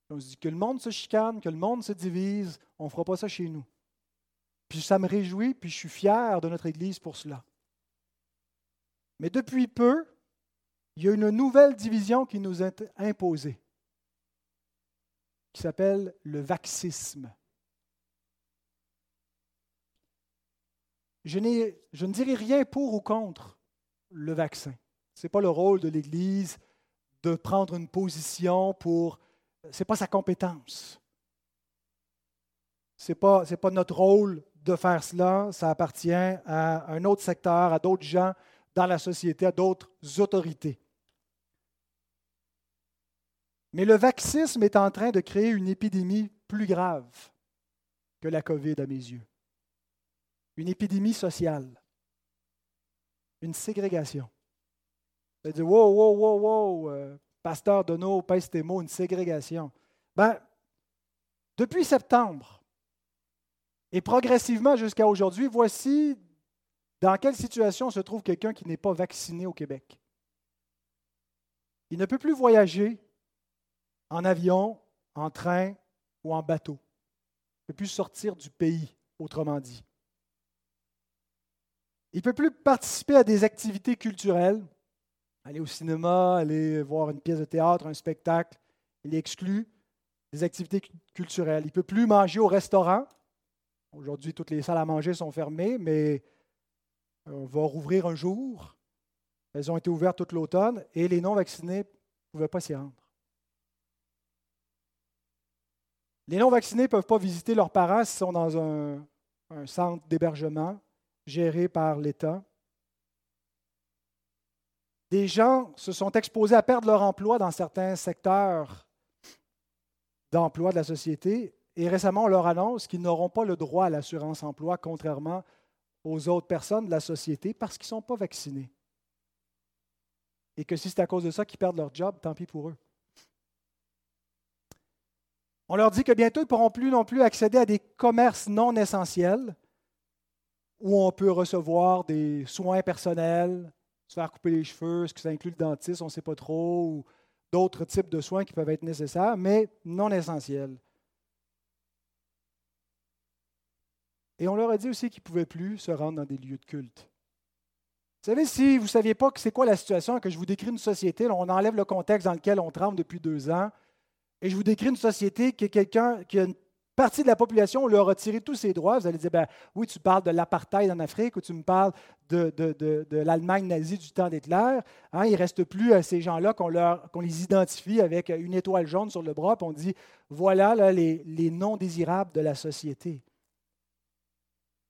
On se dit que le monde se chicane, que le monde se divise, on ne fera pas ça chez nous. Puis ça me réjouit, puis je suis fier de notre Église pour cela. Mais depuis peu, il y a une nouvelle division qui nous est imposée, qui s'appelle le vaxisme. Je, ne dirai rien pour ou contre le vaccin. Ce n'est pas le rôle de l'Église de prendre une position pour... Ce n'est pas sa compétence. Ce n'est pas notre rôle de faire cela, ça appartient à un autre secteur, à d'autres gens dans la société, à d'autres autorités. Mais le vaxisme est en train de créer une épidémie plus grave que la COVID à mes yeux. Une épidémie sociale. Une ségrégation. Vous dire, wow, wow, wow, wow, euh, pasteur Dono, pèse tes une ségrégation. Ben, depuis septembre, et progressivement jusqu'à aujourd'hui, voici dans quelle situation se trouve quelqu'un qui n'est pas vacciné au Québec. Il ne peut plus voyager en avion, en train ou en bateau. Il ne peut plus sortir du pays, autrement dit. Il ne peut plus participer à des activités culturelles, aller au cinéma, aller voir une pièce de théâtre, un spectacle. Il est exclu des activités culturelles. Il ne peut plus manger au restaurant. Aujourd'hui, toutes les salles à manger sont fermées, mais on va rouvrir un jour. Elles ont été ouvertes toute l'automne et les non-vaccinés ne pouvaient pas s'y rendre. Les non-vaccinés ne peuvent pas visiter leurs parents s'ils sont dans un, centre d'hébergement géré par l'État. Des gens se sont exposés à perdre leur emploi dans certains secteurs d'emploi de la société et récemment, on leur annonce qu'ils n'auront pas le droit à l'assurance emploi, contrairement aux autres personnes de la société, parce qu'ils ne sont pas vaccinés. Et que si c'est à cause de ça qu'ils perdent leur job, tant pis pour eux. On leur dit que bientôt, ils ne pourront plus non plus accéder à des commerces non essentiels où on peut recevoir des soins personnels, se faire couper les cheveux, ce que ça inclut le dentiste, on ne sait pas trop, ou d'autres types de soins qui peuvent être nécessaires, mais non essentiels. Et on leur a dit aussi qu'ils ne pouvaient plus se rendre dans des lieux de culte. Vous savez, si vous ne saviez pas c'est quoi la situation, que je vous décris une société, on enlève le contexte dans lequel on tremble depuis deux ans, et je vous décris une société qui quelqu'un, qui a une partie de la population, on leur a retiré tous ses droits. Vous allez dire, ben, oui, tu parles de l'apartheid en Afrique, ou tu me parles de, l'Allemagne nazie du temps d'Hitler. Hein, il ne reste plus à ces gens-là qu'on, les identifie avec une étoile jaune sur le bras, puis on dit, voilà les, les non désirables de la société.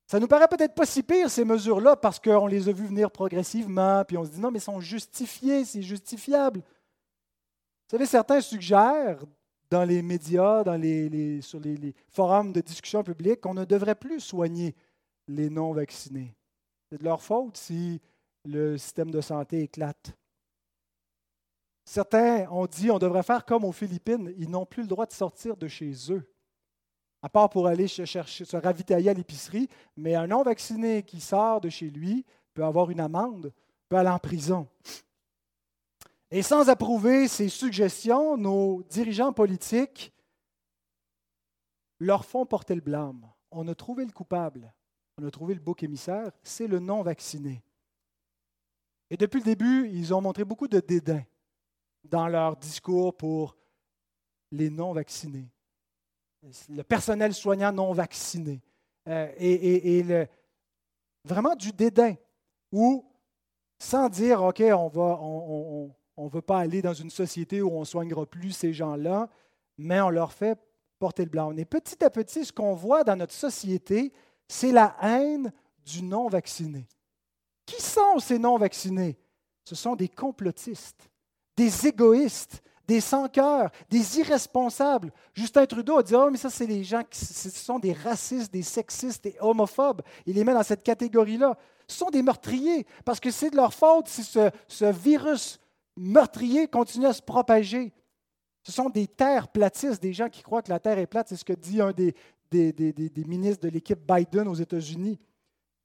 Ça nous paraît peut-être pas si pire, ces mesures-là, parce qu'on les a vues venir progressivement, puis on se dit non, mais ils sont justifiés, c'est justifiable. Vous savez, certains suggèrent dans les médias, dans les, sur les, forums de discussion publique, qu'on ne devrait plus soigner les non-vaccinés. C'est de leur faute si le système de santé éclate. Certains ont dit on devrait faire comme aux Philippines, ils n'ont plus le droit de sortir de chez eux, à part pour aller se, chercher, se ravitailler à l'épicerie, mais un non-vacciné qui sort de chez lui peut avoir une amende, peut aller en prison. Et sans approuver ces suggestions, nos dirigeants politiques leur font porter le blâme. On a trouvé le coupable, on a trouvé le bouc émissaire, c'est le non-vacciné. Et depuis le début, ils ont montré beaucoup de dédain dans leur discours pour les non-vaccinés, le personnel soignant non vacciné, euh, et, vraiment du dédain, ou sans dire, OK, on va, on, on ne veut pas aller dans une société où on ne soignera plus ces gens-là, mais on leur fait porter le blanc. Et petit à petit, ce qu'on voit dans notre société, c'est la haine du non-vacciné. Qui sont ces non-vaccinés? Ce sont des complotistes, des égoïstes, des sans-cœurs, des irresponsables. Justin Trudeau a dit Oh, mais ça, c'est les gens qui sont des racistes, des sexistes, des homophobes. Il les met dans cette catégorie-là. Ce sont des meurtriers, parce que c'est de leur faute si ce virus meurtrier continue à se propager. Ce sont des terres platistes, des gens qui croient que la Terre est plate. C'est ce que dit un des, ministres de l'équipe Biden aux États-Unis.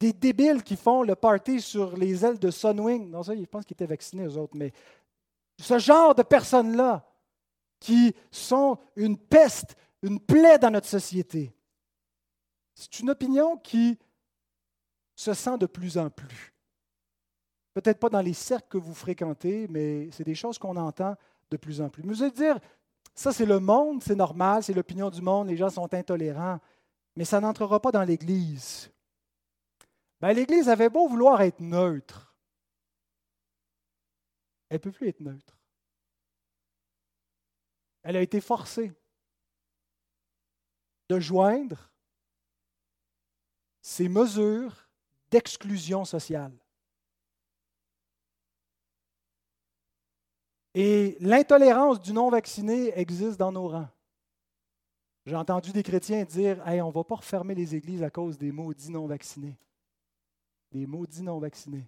Des débiles qui font le party sur les ailes de Sunwing. Non, ça, je pense qu'ils étaient vaccinés, eux autres, mais ce genre de personnes-là qui sont une peste, une plaie dans notre société. C'est une opinion qui se sent de plus en plus. Peut-être pas dans les cercles que vous fréquentez, mais c'est des choses qu'on entend de plus en plus. Mais vous allez dire, ça c'est le monde, c'est normal, c'est l'opinion du monde, les gens sont intolérants, mais ça n'entrera pas dans l'Église. Ben, L'Église avait beau vouloir être neutre. Elle ne peut plus être neutre. Elle a été forcée de joindre ces mesures d'exclusion sociale. Et l'intolérance du non-vacciné existe dans nos rangs. J'ai entendu des chrétiens dire hey, on ne va pas refermer les églises à cause des maudits non-vaccinés. Des maudits non-vaccinés.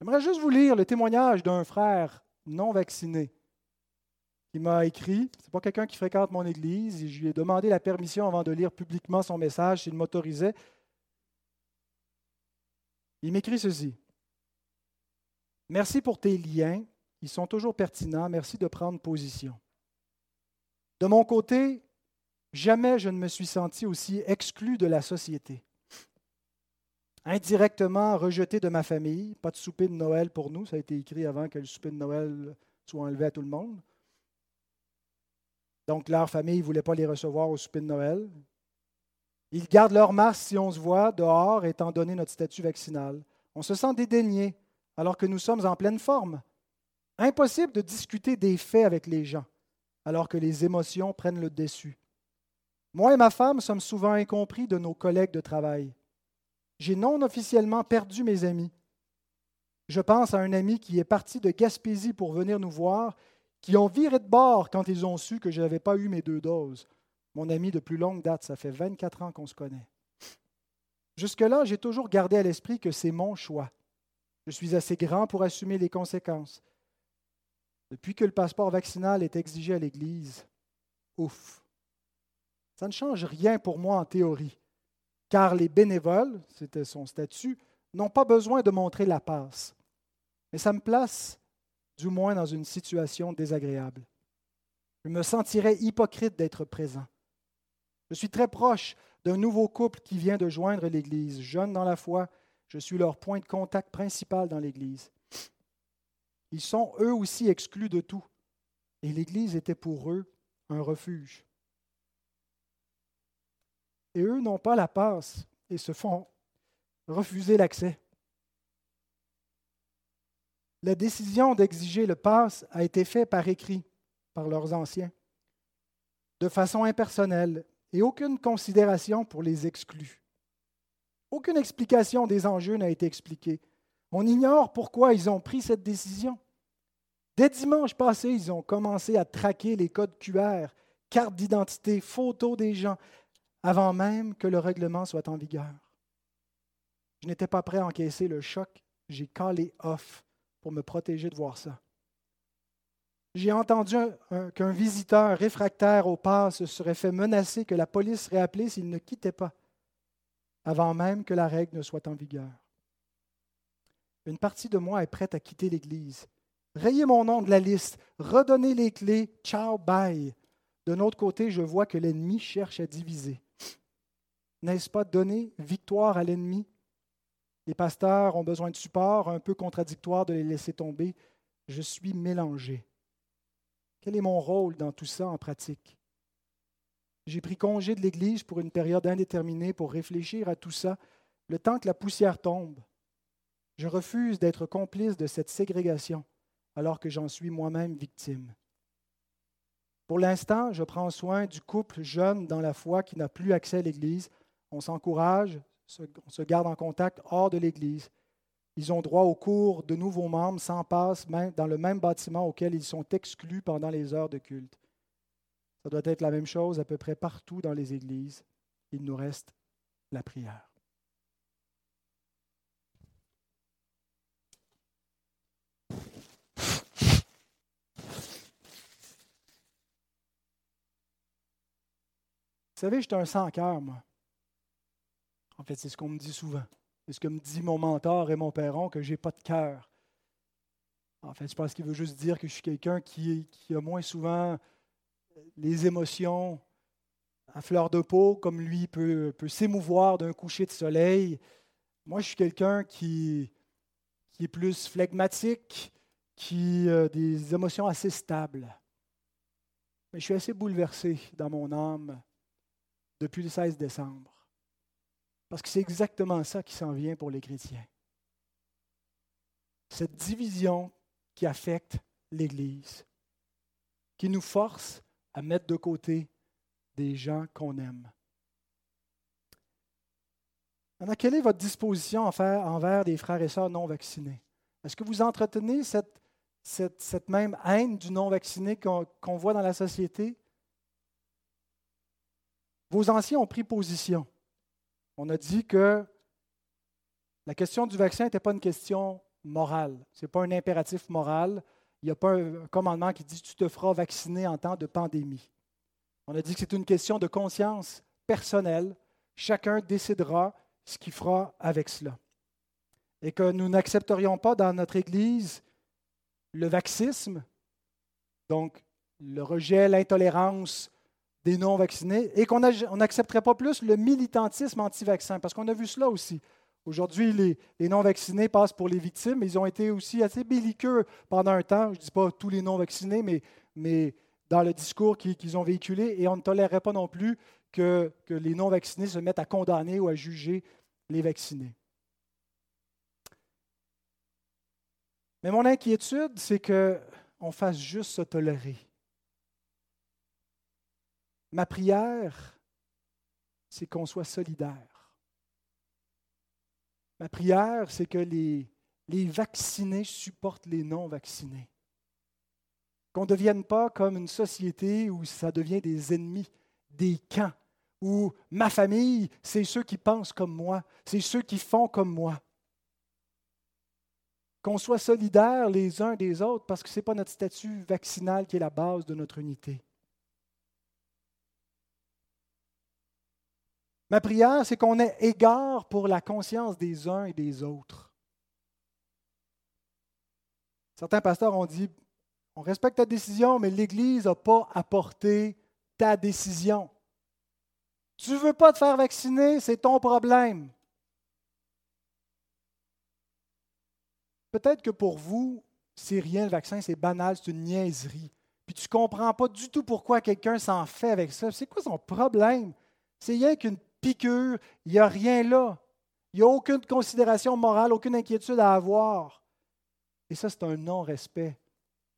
J'aimerais juste vous lire le témoignage d'un frère non-vacciné qui m'a écrit. Ce n'est pas quelqu'un qui fréquente mon église. Et je lui ai demandé la permission avant de lire publiquement son message, s'il m'autorisait. Il m'écrit ceci. Merci pour tes liens. Ils sont toujours pertinents. Merci de prendre position. De mon côté, jamais je ne me suis senti aussi exclu de la société. Indirectement rejeté de ma famille. Pas de souper de Noël pour nous. Ça a été écrit avant que le souper de Noël soit enlevé à tout le monde. Donc, leur famille ne voulait pas les recevoir au souper de Noël. Ils gardent leur masque si on se voit dehors, étant donné notre statut vaccinal. On se sent dédaigné alors que nous sommes en pleine forme. Impossible de discuter des faits avec les gens alors que les émotions prennent le dessus. Moi et ma femme sommes souvent incompris de nos collègues de travail. J'ai non officiellement perdu mes amis. Je pense à un ami qui est parti de Gaspésie pour venir nous voir, qui ont viré de bord quand ils ont su que je n'avais pas eu mes deux doses. Mon ami de plus longue date, ça fait 24 ans qu'on se connaît. Jusque-là, j'ai toujours gardé à l'esprit que c'est mon choix. Je suis assez grand pour assumer les conséquences. Depuis que le passeport vaccinal est exigé à l'Église, ouf, ça ne change rien pour moi en théorie, car les bénévoles, c'était son statut, n'ont pas besoin de montrer la passe. Mais ça me place du moins dans une situation désagréable. Je me sentirais hypocrite d'être présent. Je suis très proche d'un nouveau couple qui vient de joindre l'Église, jeune dans la foi, je suis leur point de contact principal dans l'Église. Ils sont eux aussi exclus de tout. Et l'Église était pour eux un refuge. Et eux n'ont pas la passe et se font refuser l'accès. La décision d'exiger le passe a été faite par écrit par leurs anciens, de façon impersonnelle et aucune considération pour les exclus. Aucune explication des enjeux n'a été expliquée. On ignore pourquoi ils ont pris cette décision. Dès dimanche passé, ils ont commencé à traquer les codes QR, cartes d'identité, photos des gens, avant même que le règlement soit en vigueur. Je n'étais pas prêt à encaisser le choc. J'ai calé off pour me protéger de voir ça. J'ai entendu qu'un visiteur réfractaire au pass se serait fait menacer que la police serait appelée s'il ne quittait pas, avant même que la règle ne soit en vigueur. Une partie de moi est prête à quitter l'Église. Rayez mon nom de la liste, redonnez les clés, ciao, bye. D'un autre côté, je vois que l'ennemi cherche à diviser. N'est-ce pas donner victoire à l'ennemi? Les pasteurs ont besoin de support, un peu contradictoire de les laisser tomber. Je suis mélangé. Quel est mon rôle dans tout ça en pratique? J'ai pris congé de l'Église pour une période indéterminée pour réfléchir à tout ça, le temps que la poussière tombe. Je refuse d'être complice de cette ségrégation alors que j'en suis moi-même victime. Pour l'instant, je prends soin du couple jeune dans la foi qui n'a plus accès à l'Église. On s'encourage, on se garde en contact hors de l'Église. Ils ont droit au cours de nouveaux membres sans passe dans le même bâtiment auquel ils sont exclus pendant les heures de culte. Ça doit être la même chose à peu près partout dans les églises. Il nous reste la prière. Vous savez, j'étais un sans-cœur, moi. En fait, c'est ce qu'on me dit souvent. C'est ce que me dit mon mentor et mon père, que je n'ai pas de cœur. En fait, je pense qu'il veut juste dire que je suis quelqu'un qui, qui, a moins souvent les émotions à fleur de peau, comme lui peut, peut s'émouvoir d'un coucher de soleil. Moi, je suis quelqu'un qui, qui est plus phlegmatique, qui a des émotions assez stables. Mais je suis assez bouleversé dans mon âme depuis le 16 décembre. Parce que c'est exactement ça qui s'en vient pour les chrétiens. Cette division qui affecte l'Église, qui nous force à mettre de côté des gens qu'on aime. Alors, quelle est votre disposition envers des frères et sœurs non vaccinés? Est-ce que vous entretenez cette, cette, même haine du non vacciné qu'on voit dans la société? Vos anciens ont pris position on a dit que la question du vaccin n'était pas une question morale. Ce n'est pas un impératif moral. Il n'y a pas un commandement qui dit tu te feras vacciner en temps de pandémie. On a dit que c'est une question de conscience personnelle. Chacun décidera ce qu'il fera avec cela. Et que nous n'accepterions pas dans notre Église le vaxisme, donc le rejet, l'intolérance des non-vaccinés et qu'on n'accepterait pas plus le militantisme anti-vaccin, parce qu'on a vu cela aussi. Aujourd'hui, les, non-vaccinés passent pour les victimes, mais ils ont été aussi assez belliqueux pendant un temps. Je ne dis pas tous les non-vaccinés, mais, mais dans le discours qu'ils ont véhiculé, et on ne tolérerait pas non plus que, que les non-vaccinés se mettent à condamner ou à juger les vaccinés. Mais mon inquiétude, c'est qu'on fasse juste se tolérer. Ma prière, c'est qu'on soit solidaire. Ma prière, c'est que les, vaccinés supportent les non-vaccinés. Qu'on ne devienne pas comme une société où ça devient des ennemis, des camps, où ma famille, c'est ceux qui pensent comme moi, c'est ceux qui font comme moi. Qu'on soit solidaires les uns des autres parce que ce n'est pas notre statut vaccinal qui est la base de notre unité. Ma prière, c'est qu'on ait égard pour la conscience des uns et des autres. Certains pasteurs ont dit, on respecte ta décision, mais l'Église n'a pas apporté ta décision. Tu ne veux pas te faire vacciner, c'est ton problème. Peut-être que pour vous, c'est rien le vaccin, c'est banal, c'est une niaiserie. Puis tu ne comprends pas du tout pourquoi quelqu'un s'en fait avec ça. C'est quoi son problème? C'est rien qu'une piqûre, il n'y a rien là. Il n'y a aucune considération morale, aucune inquiétude à avoir. Et ça, c'est un non-respect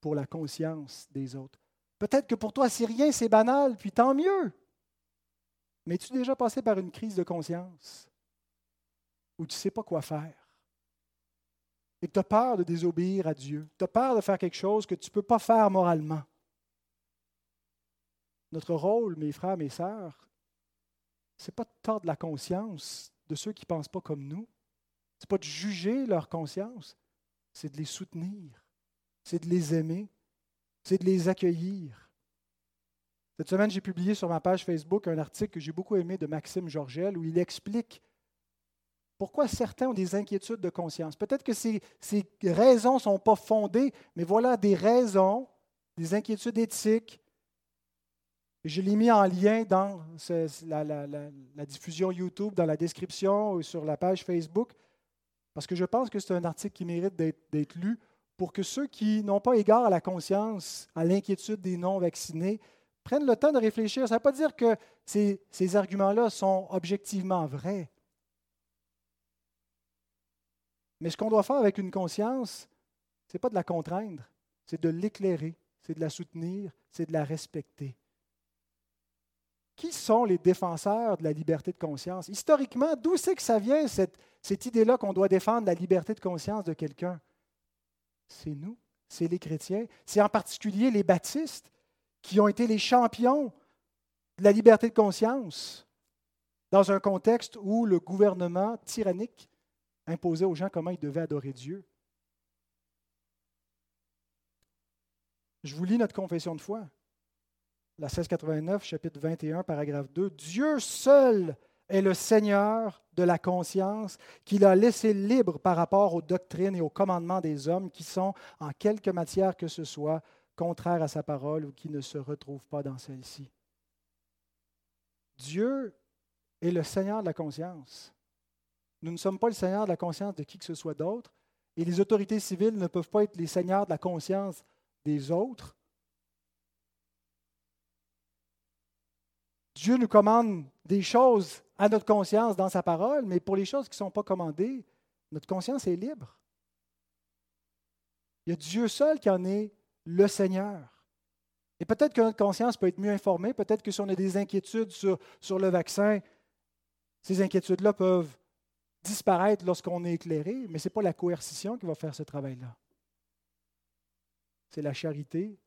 pour la conscience des autres. Peut-être que pour toi, c'est rien, c'est banal, puis tant mieux. Mais tu es déjà passé par une crise de conscience où tu ne sais pas quoi faire? Et tu as peur de désobéir à Dieu. Tu as peur de faire quelque chose que tu ne peux pas faire moralement? Notre rôle, mes frères, mes sœurs, ce n'est pas de tordre la conscience de ceux qui ne pensent pas comme nous. Ce n'est pas de juger leur conscience. c'est de les soutenir, c'est de les aimer, c'est de les accueillir. Cette semaine, j'ai publié sur ma page Facebook un article que j'ai beaucoup aimé de Maxime Georgel où il explique pourquoi certains ont des inquiétudes de conscience. Peut-être que ces, raisons ne sont pas fondées, mais voilà des raisons, des inquiétudes éthiques. Je l'ai mis en lien dans la, diffusion YouTube, dans la description ou sur la page Facebook, parce que je pense que c'est un article qui mérite d'être lu pour que ceux qui n'ont pas égard à la conscience, à l'inquiétude des non-vaccinés, prennent le temps de réfléchir. Ça ne veut pas dire que ces, ces arguments-là sont objectivement vrais. Mais ce qu'on doit faire avec une conscience, ce n'est pas de la contraindre, c'est de l'éclairer, c'est de la soutenir, c'est de la respecter. Qui sont les défenseurs de la liberté de conscience? Historiquement, d'où c'est que ça vient, cette, cette idée-là qu'on doit défendre la liberté de conscience de quelqu'un? C'est nous, c'est les chrétiens, c'est en particulier les baptistes qui ont été les champions de la liberté de conscience dans un contexte où le gouvernement tyrannique imposait aux gens comment ils devaient adorer Dieu. Je vous lis notre confession de foi. La 1689, chapitre 21, paragraphe 2. Dieu seul est le Seigneur de la conscience qu'il a laissé libre par rapport aux doctrines et aux commandements des hommes qui sont, en quelque matière que ce soit, contraires à sa parole ou qui ne se retrouvent pas dans celle-ci. Dieu est le Seigneur de la conscience. Nous ne sommes pas le Seigneur de la conscience de qui que ce soit d'autre, et les autorités civiles ne peuvent pas être les seigneurs de la conscience des autres. Dieu nous commande des choses à notre conscience dans sa parole, mais pour les choses qui ne sont pas commandées, notre conscience est libre. Il y a Dieu seul qui en est le Seigneur. Et peut-être que notre conscience peut être mieux informée, peut-être que si on a des inquiétudes sur, sur le vaccin, ces inquiétudes-là peuvent disparaître lorsqu'on est éclairé, mais ce n'est pas la coercition qui va faire ce travail-là. C'est la charité,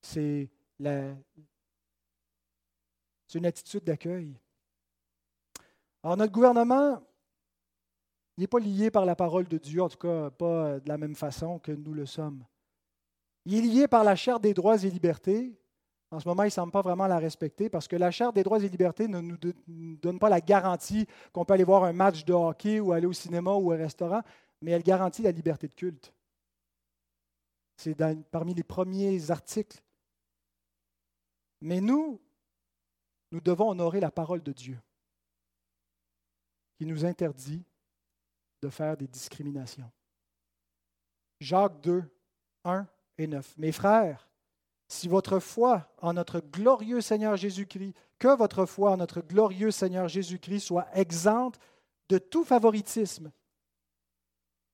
c'est la, une attitude d'accueil. Alors notre gouvernement, n'est pas lié par la parole de Dieu, en tout cas pas de la même façon que nous le sommes. Il est lié par la charte des droits et libertés, en ce moment, il ne semble pas vraiment la respecter parce que la Charte des droits et libertés ne nous donne pas la garantie qu'on peut aller voir un match de hockey ou aller au cinéma ou au restaurant, mais elle garantit la liberté de culte. C'est parmi les premiers articles. Mais nous, nous devons honorer la parole de Dieu qui nous interdit de faire des discriminations. Jacques 2, 1 et 9. Mes frères, si votre foi en notre glorieux Seigneur Jésus-Christ, que votre foi en notre glorieux Seigneur Jésus-Christ soit exempte de tout favoritisme.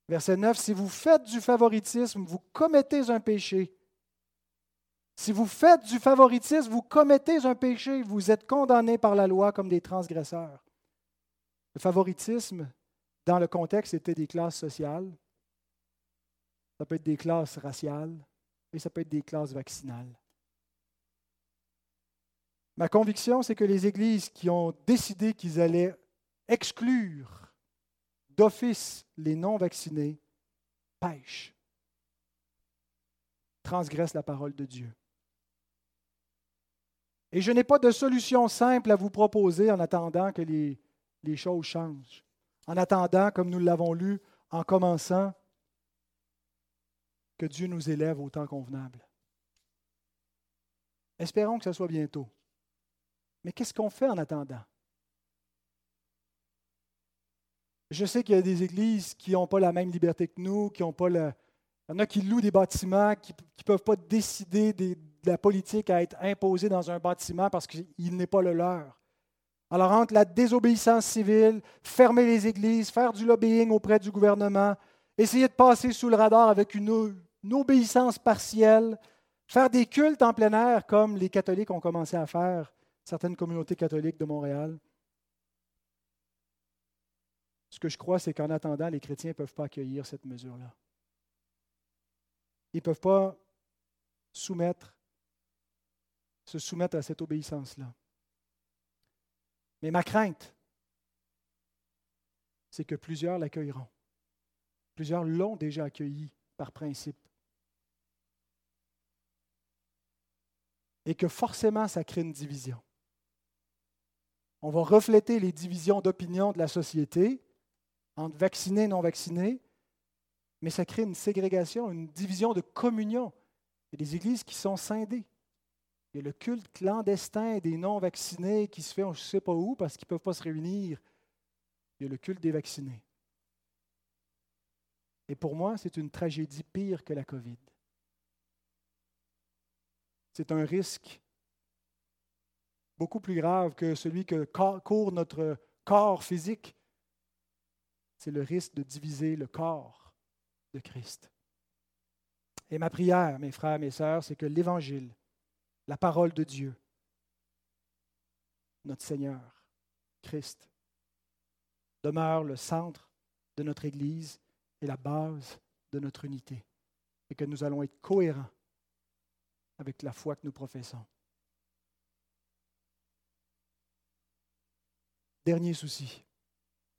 Verset 9, si vous faites du favoritisme, vous commettez un péché. Si vous faites du favoritisme, vous commettez un péché, vous êtes condamnés par la loi comme des transgresseurs. Le favoritisme, dans le contexte, était des classes sociales. Ça peut être des classes raciales, et ça peut être des classes vaccinales. Ma conviction, c'est que les églises qui ont décidé qu'ils allaient exclure d'office les non-vaccinés pêchent, transgressent la parole de Dieu. Et je n'ai pas de solution simple à vous proposer en attendant que les, choses changent. En attendant, comme nous l'avons lu en commençant, que Dieu nous élève au temps convenable. Espérons que ce soit bientôt. Mais qu'est-ce qu'on fait en attendant? Je sais qu'il y a des églises qui n'ont pas la même liberté que nous, qui n'ont pas le. Il y en a qui louent des bâtiments, qui ne peuvent pas décider de la politique à être imposée dans un bâtiment parce qu'il n'est pas le leur. Alors, entre la désobéissance civile, fermer les églises, faire du lobbying auprès du gouvernement, essayer de passer sous le radar avec une, une obéissance partielle, faire des cultes en plein air comme les catholiques ont commencé à faire, certaines communautés catholiques de Montréal. Ce que je crois, c'est qu'en attendant, les chrétiens ne peuvent pas accueillir cette mesure-là. Ils ne peuvent pas soumettre, se soumettre à cette obéissance-là. Mais ma crainte, c'est que plusieurs l'accueilleront. Plusieurs l'ont déjà accueilli par principe. Et que forcément, ça crée une division. On va refléter les divisions d'opinion de la société entre vaccinés et non vaccinés, mais ça crée une ségrégation, une division de communion. Il y des églises qui sont scindées. Il y a le culte clandestin des non-vaccinés qui se fait on ne sait pas où parce qu'ils ne peuvent pas se réunir. Il y a le culte des vaccinés. Et pour moi, c'est une tragédie pire que la COVID. C'est un risque beaucoup plus grave que celui que court notre corps physique. C'est le risque de diviser le corps de Christ. Et ma prière, mes frères, mes sœurs, c'est que l'Évangile, la parole de Dieu, notre Seigneur, Christ, demeure le centre de notre Église et la base de notre unité, et que nous allons être cohérents avec la foi que nous professons. Dernier souci.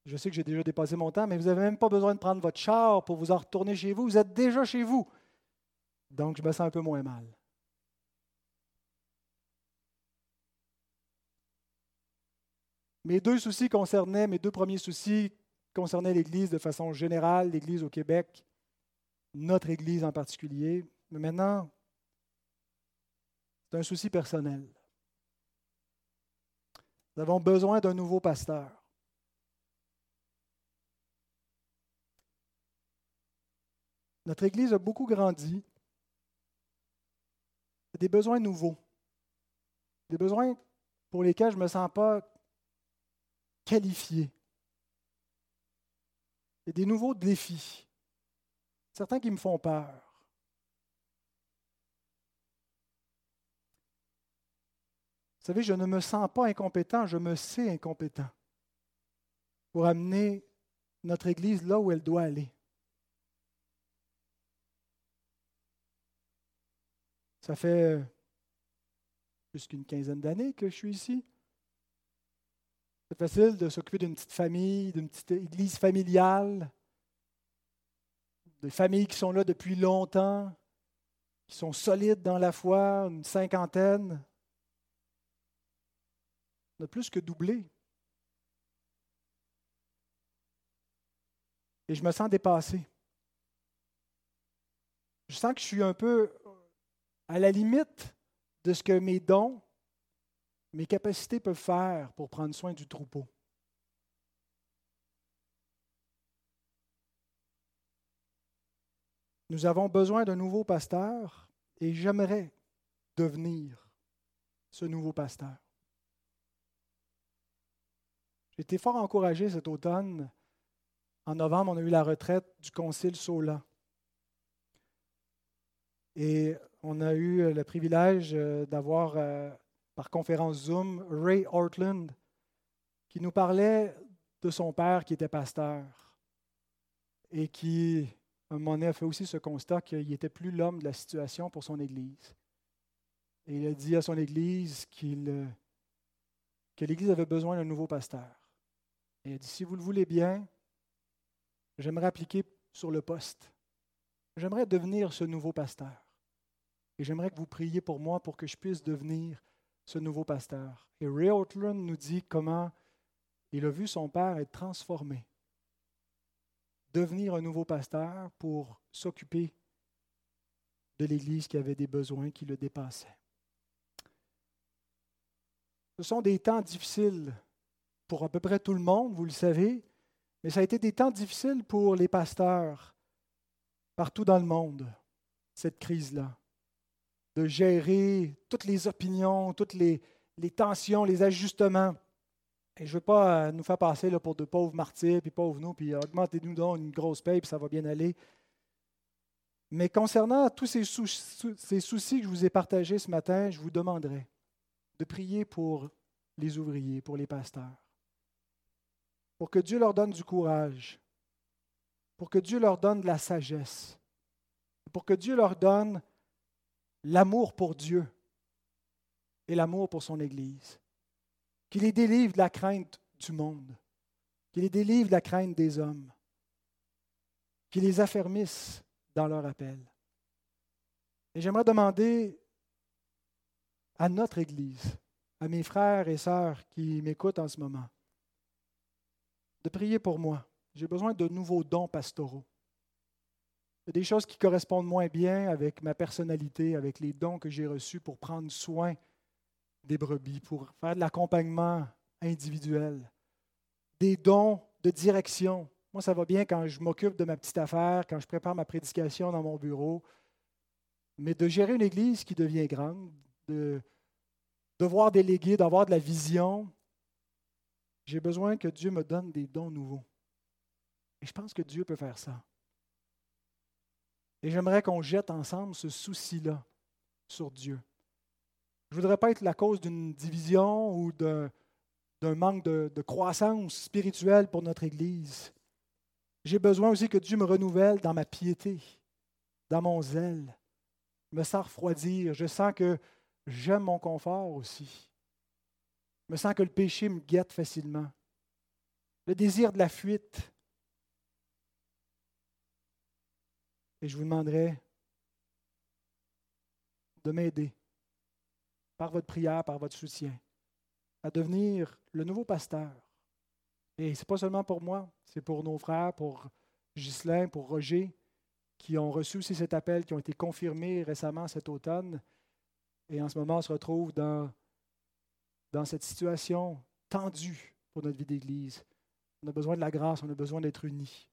Je sais que j'ai déjà dépassé mon temps, mais vous n'avez même pas besoin de prendre votre char pour vous en retourner chez vous. Vous êtes déjà chez vous. Donc, je me sens un peu moins mal. Mes deux soucis concernaient, mes deux premiers soucis concernaient l'Église de façon générale, l'Église au Québec, notre Église en particulier. Mais maintenant, c'est un souci personnel. Nous avons besoin d'un nouveau pasteur. Notre Église a beaucoup grandi. Il y a des besoins nouveaux. Des besoins pour lesquels je ne me sens pas qualifiés. Il y a des nouveaux défis, certains qui me font peur. Vous savez, je ne me sens pas incompétent, je me sais incompétent pour amener notre Église là où elle doit aller. Ça fait plus qu'une quinzaine d'années que je suis ici. C'est facile de s'occuper d'une petite famille, d'une petite église familiale, des familles qui sont là depuis longtemps, qui sont solides dans la foi, une cinquantaine. On a plus que doublé. Et je me sens dépassé. Je sens que je suis un peu à la limite de ce que mes dons mes capacités peuvent faire pour prendre soin du troupeau. Nous avons besoin d'un nouveau pasteur et j'aimerais devenir ce nouveau pasteur. J'ai été fort encouragé cet automne. En novembre, on a eu la retraite du Concile Sola. Et on a eu le privilège euh, d'avoir euh, par conférence Zoom Ray Ortland, qui nous parlait de son père qui était pasteur et qui, un moment donné, a fait aussi ce constat qu'il n'était plus l'homme de la situation pour son Église. Et il a dit à son Église qu'il, que l'Église avait besoin d'un nouveau pasteur. Et il a dit, si vous le voulez bien, j'aimerais appliquer sur le poste. J'aimerais devenir ce nouveau pasteur. Et j'aimerais que vous priez pour moi pour que je puisse devenir ce nouveau pasteur. Et Ray Ortland nous dit comment il a vu son père être transformé, devenir un nouveau pasteur pour s'occuper de l'Église qui avait des besoins qui le dépassaient. Ce sont des temps difficiles pour à peu près tout le monde, vous le savez, mais ça a été des temps difficiles pour les pasteurs partout dans le monde, cette crise-là de gérer toutes les opinions, toutes les, tensions, les ajustements. Et je ne veux pas euh, nous faire passer là, pour de pauvres martyrs, puis pauvres nous, puis augmentez-nous donc une grosse paye, puis ça va bien aller. Mais concernant tous ces, ces soucis que je vous ai partagés ce matin, je vous demanderai de prier pour les ouvriers, pour les pasteurs, pour que Dieu leur donne du courage, pour que Dieu leur donne de la sagesse, pour que Dieu leur donne l'amour pour Dieu et l'amour pour son Église. Qu'il les délivre de la crainte du monde, qu'il les délivre de la crainte des hommes. qui les affermisse dans leur appel. Et j'aimerais demander à notre Église, à mes frères et sœurs qui m'écoutent en ce moment, de prier pour moi. J'ai besoin de nouveaux dons pastoraux. Il y a des choses qui correspondent moins bien avec ma personnalité, avec les dons que j'ai reçus pour prendre soin des brebis, pour faire de l'accompagnement individuel, des dons de direction. Moi, ça va bien quand je m'occupe de ma petite affaire, quand je prépare ma prédication dans mon bureau, mais de gérer une église qui devient grande, de devoir déléguer, d'avoir de la vision, j'ai besoin que Dieu me donne des dons nouveaux. Et je pense que Dieu peut faire ça. Et j'aimerais qu'on jette ensemble ce souci-là sur Dieu. Je ne voudrais pas être la cause d'une division ou d'un manque de, croissance spirituelle pour notre Église. J'ai besoin aussi que Dieu me renouvelle dans ma piété, dans mon zèle. Me sens refroidir. Je sens que j'aime mon confort aussi. Je me sens que le péché me guette facilement. Le désir de la fuite. Et je vous demanderai de m'aider par votre prière, par votre soutien, à devenir le nouveau pasteur. Et ce n'est pas seulement pour moi, c'est pour nos frères, pour Ghislain, pour Roger, qui ont reçu aussi cet appel, qui ont été confirmés récemment cet automne. Et en ce moment, on se retrouve dans, dans cette situation tendue pour notre vie d'Église. On a besoin de la grâce, on a besoin d'être unis.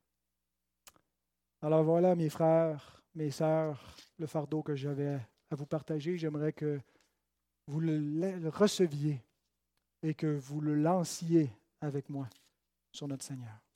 Alors voilà, mes frères, mes sœurs, le fardeau que j'avais à vous partager. J'aimerais que vous le receviez et que vous le lanciez avec moi sur notre Seigneur.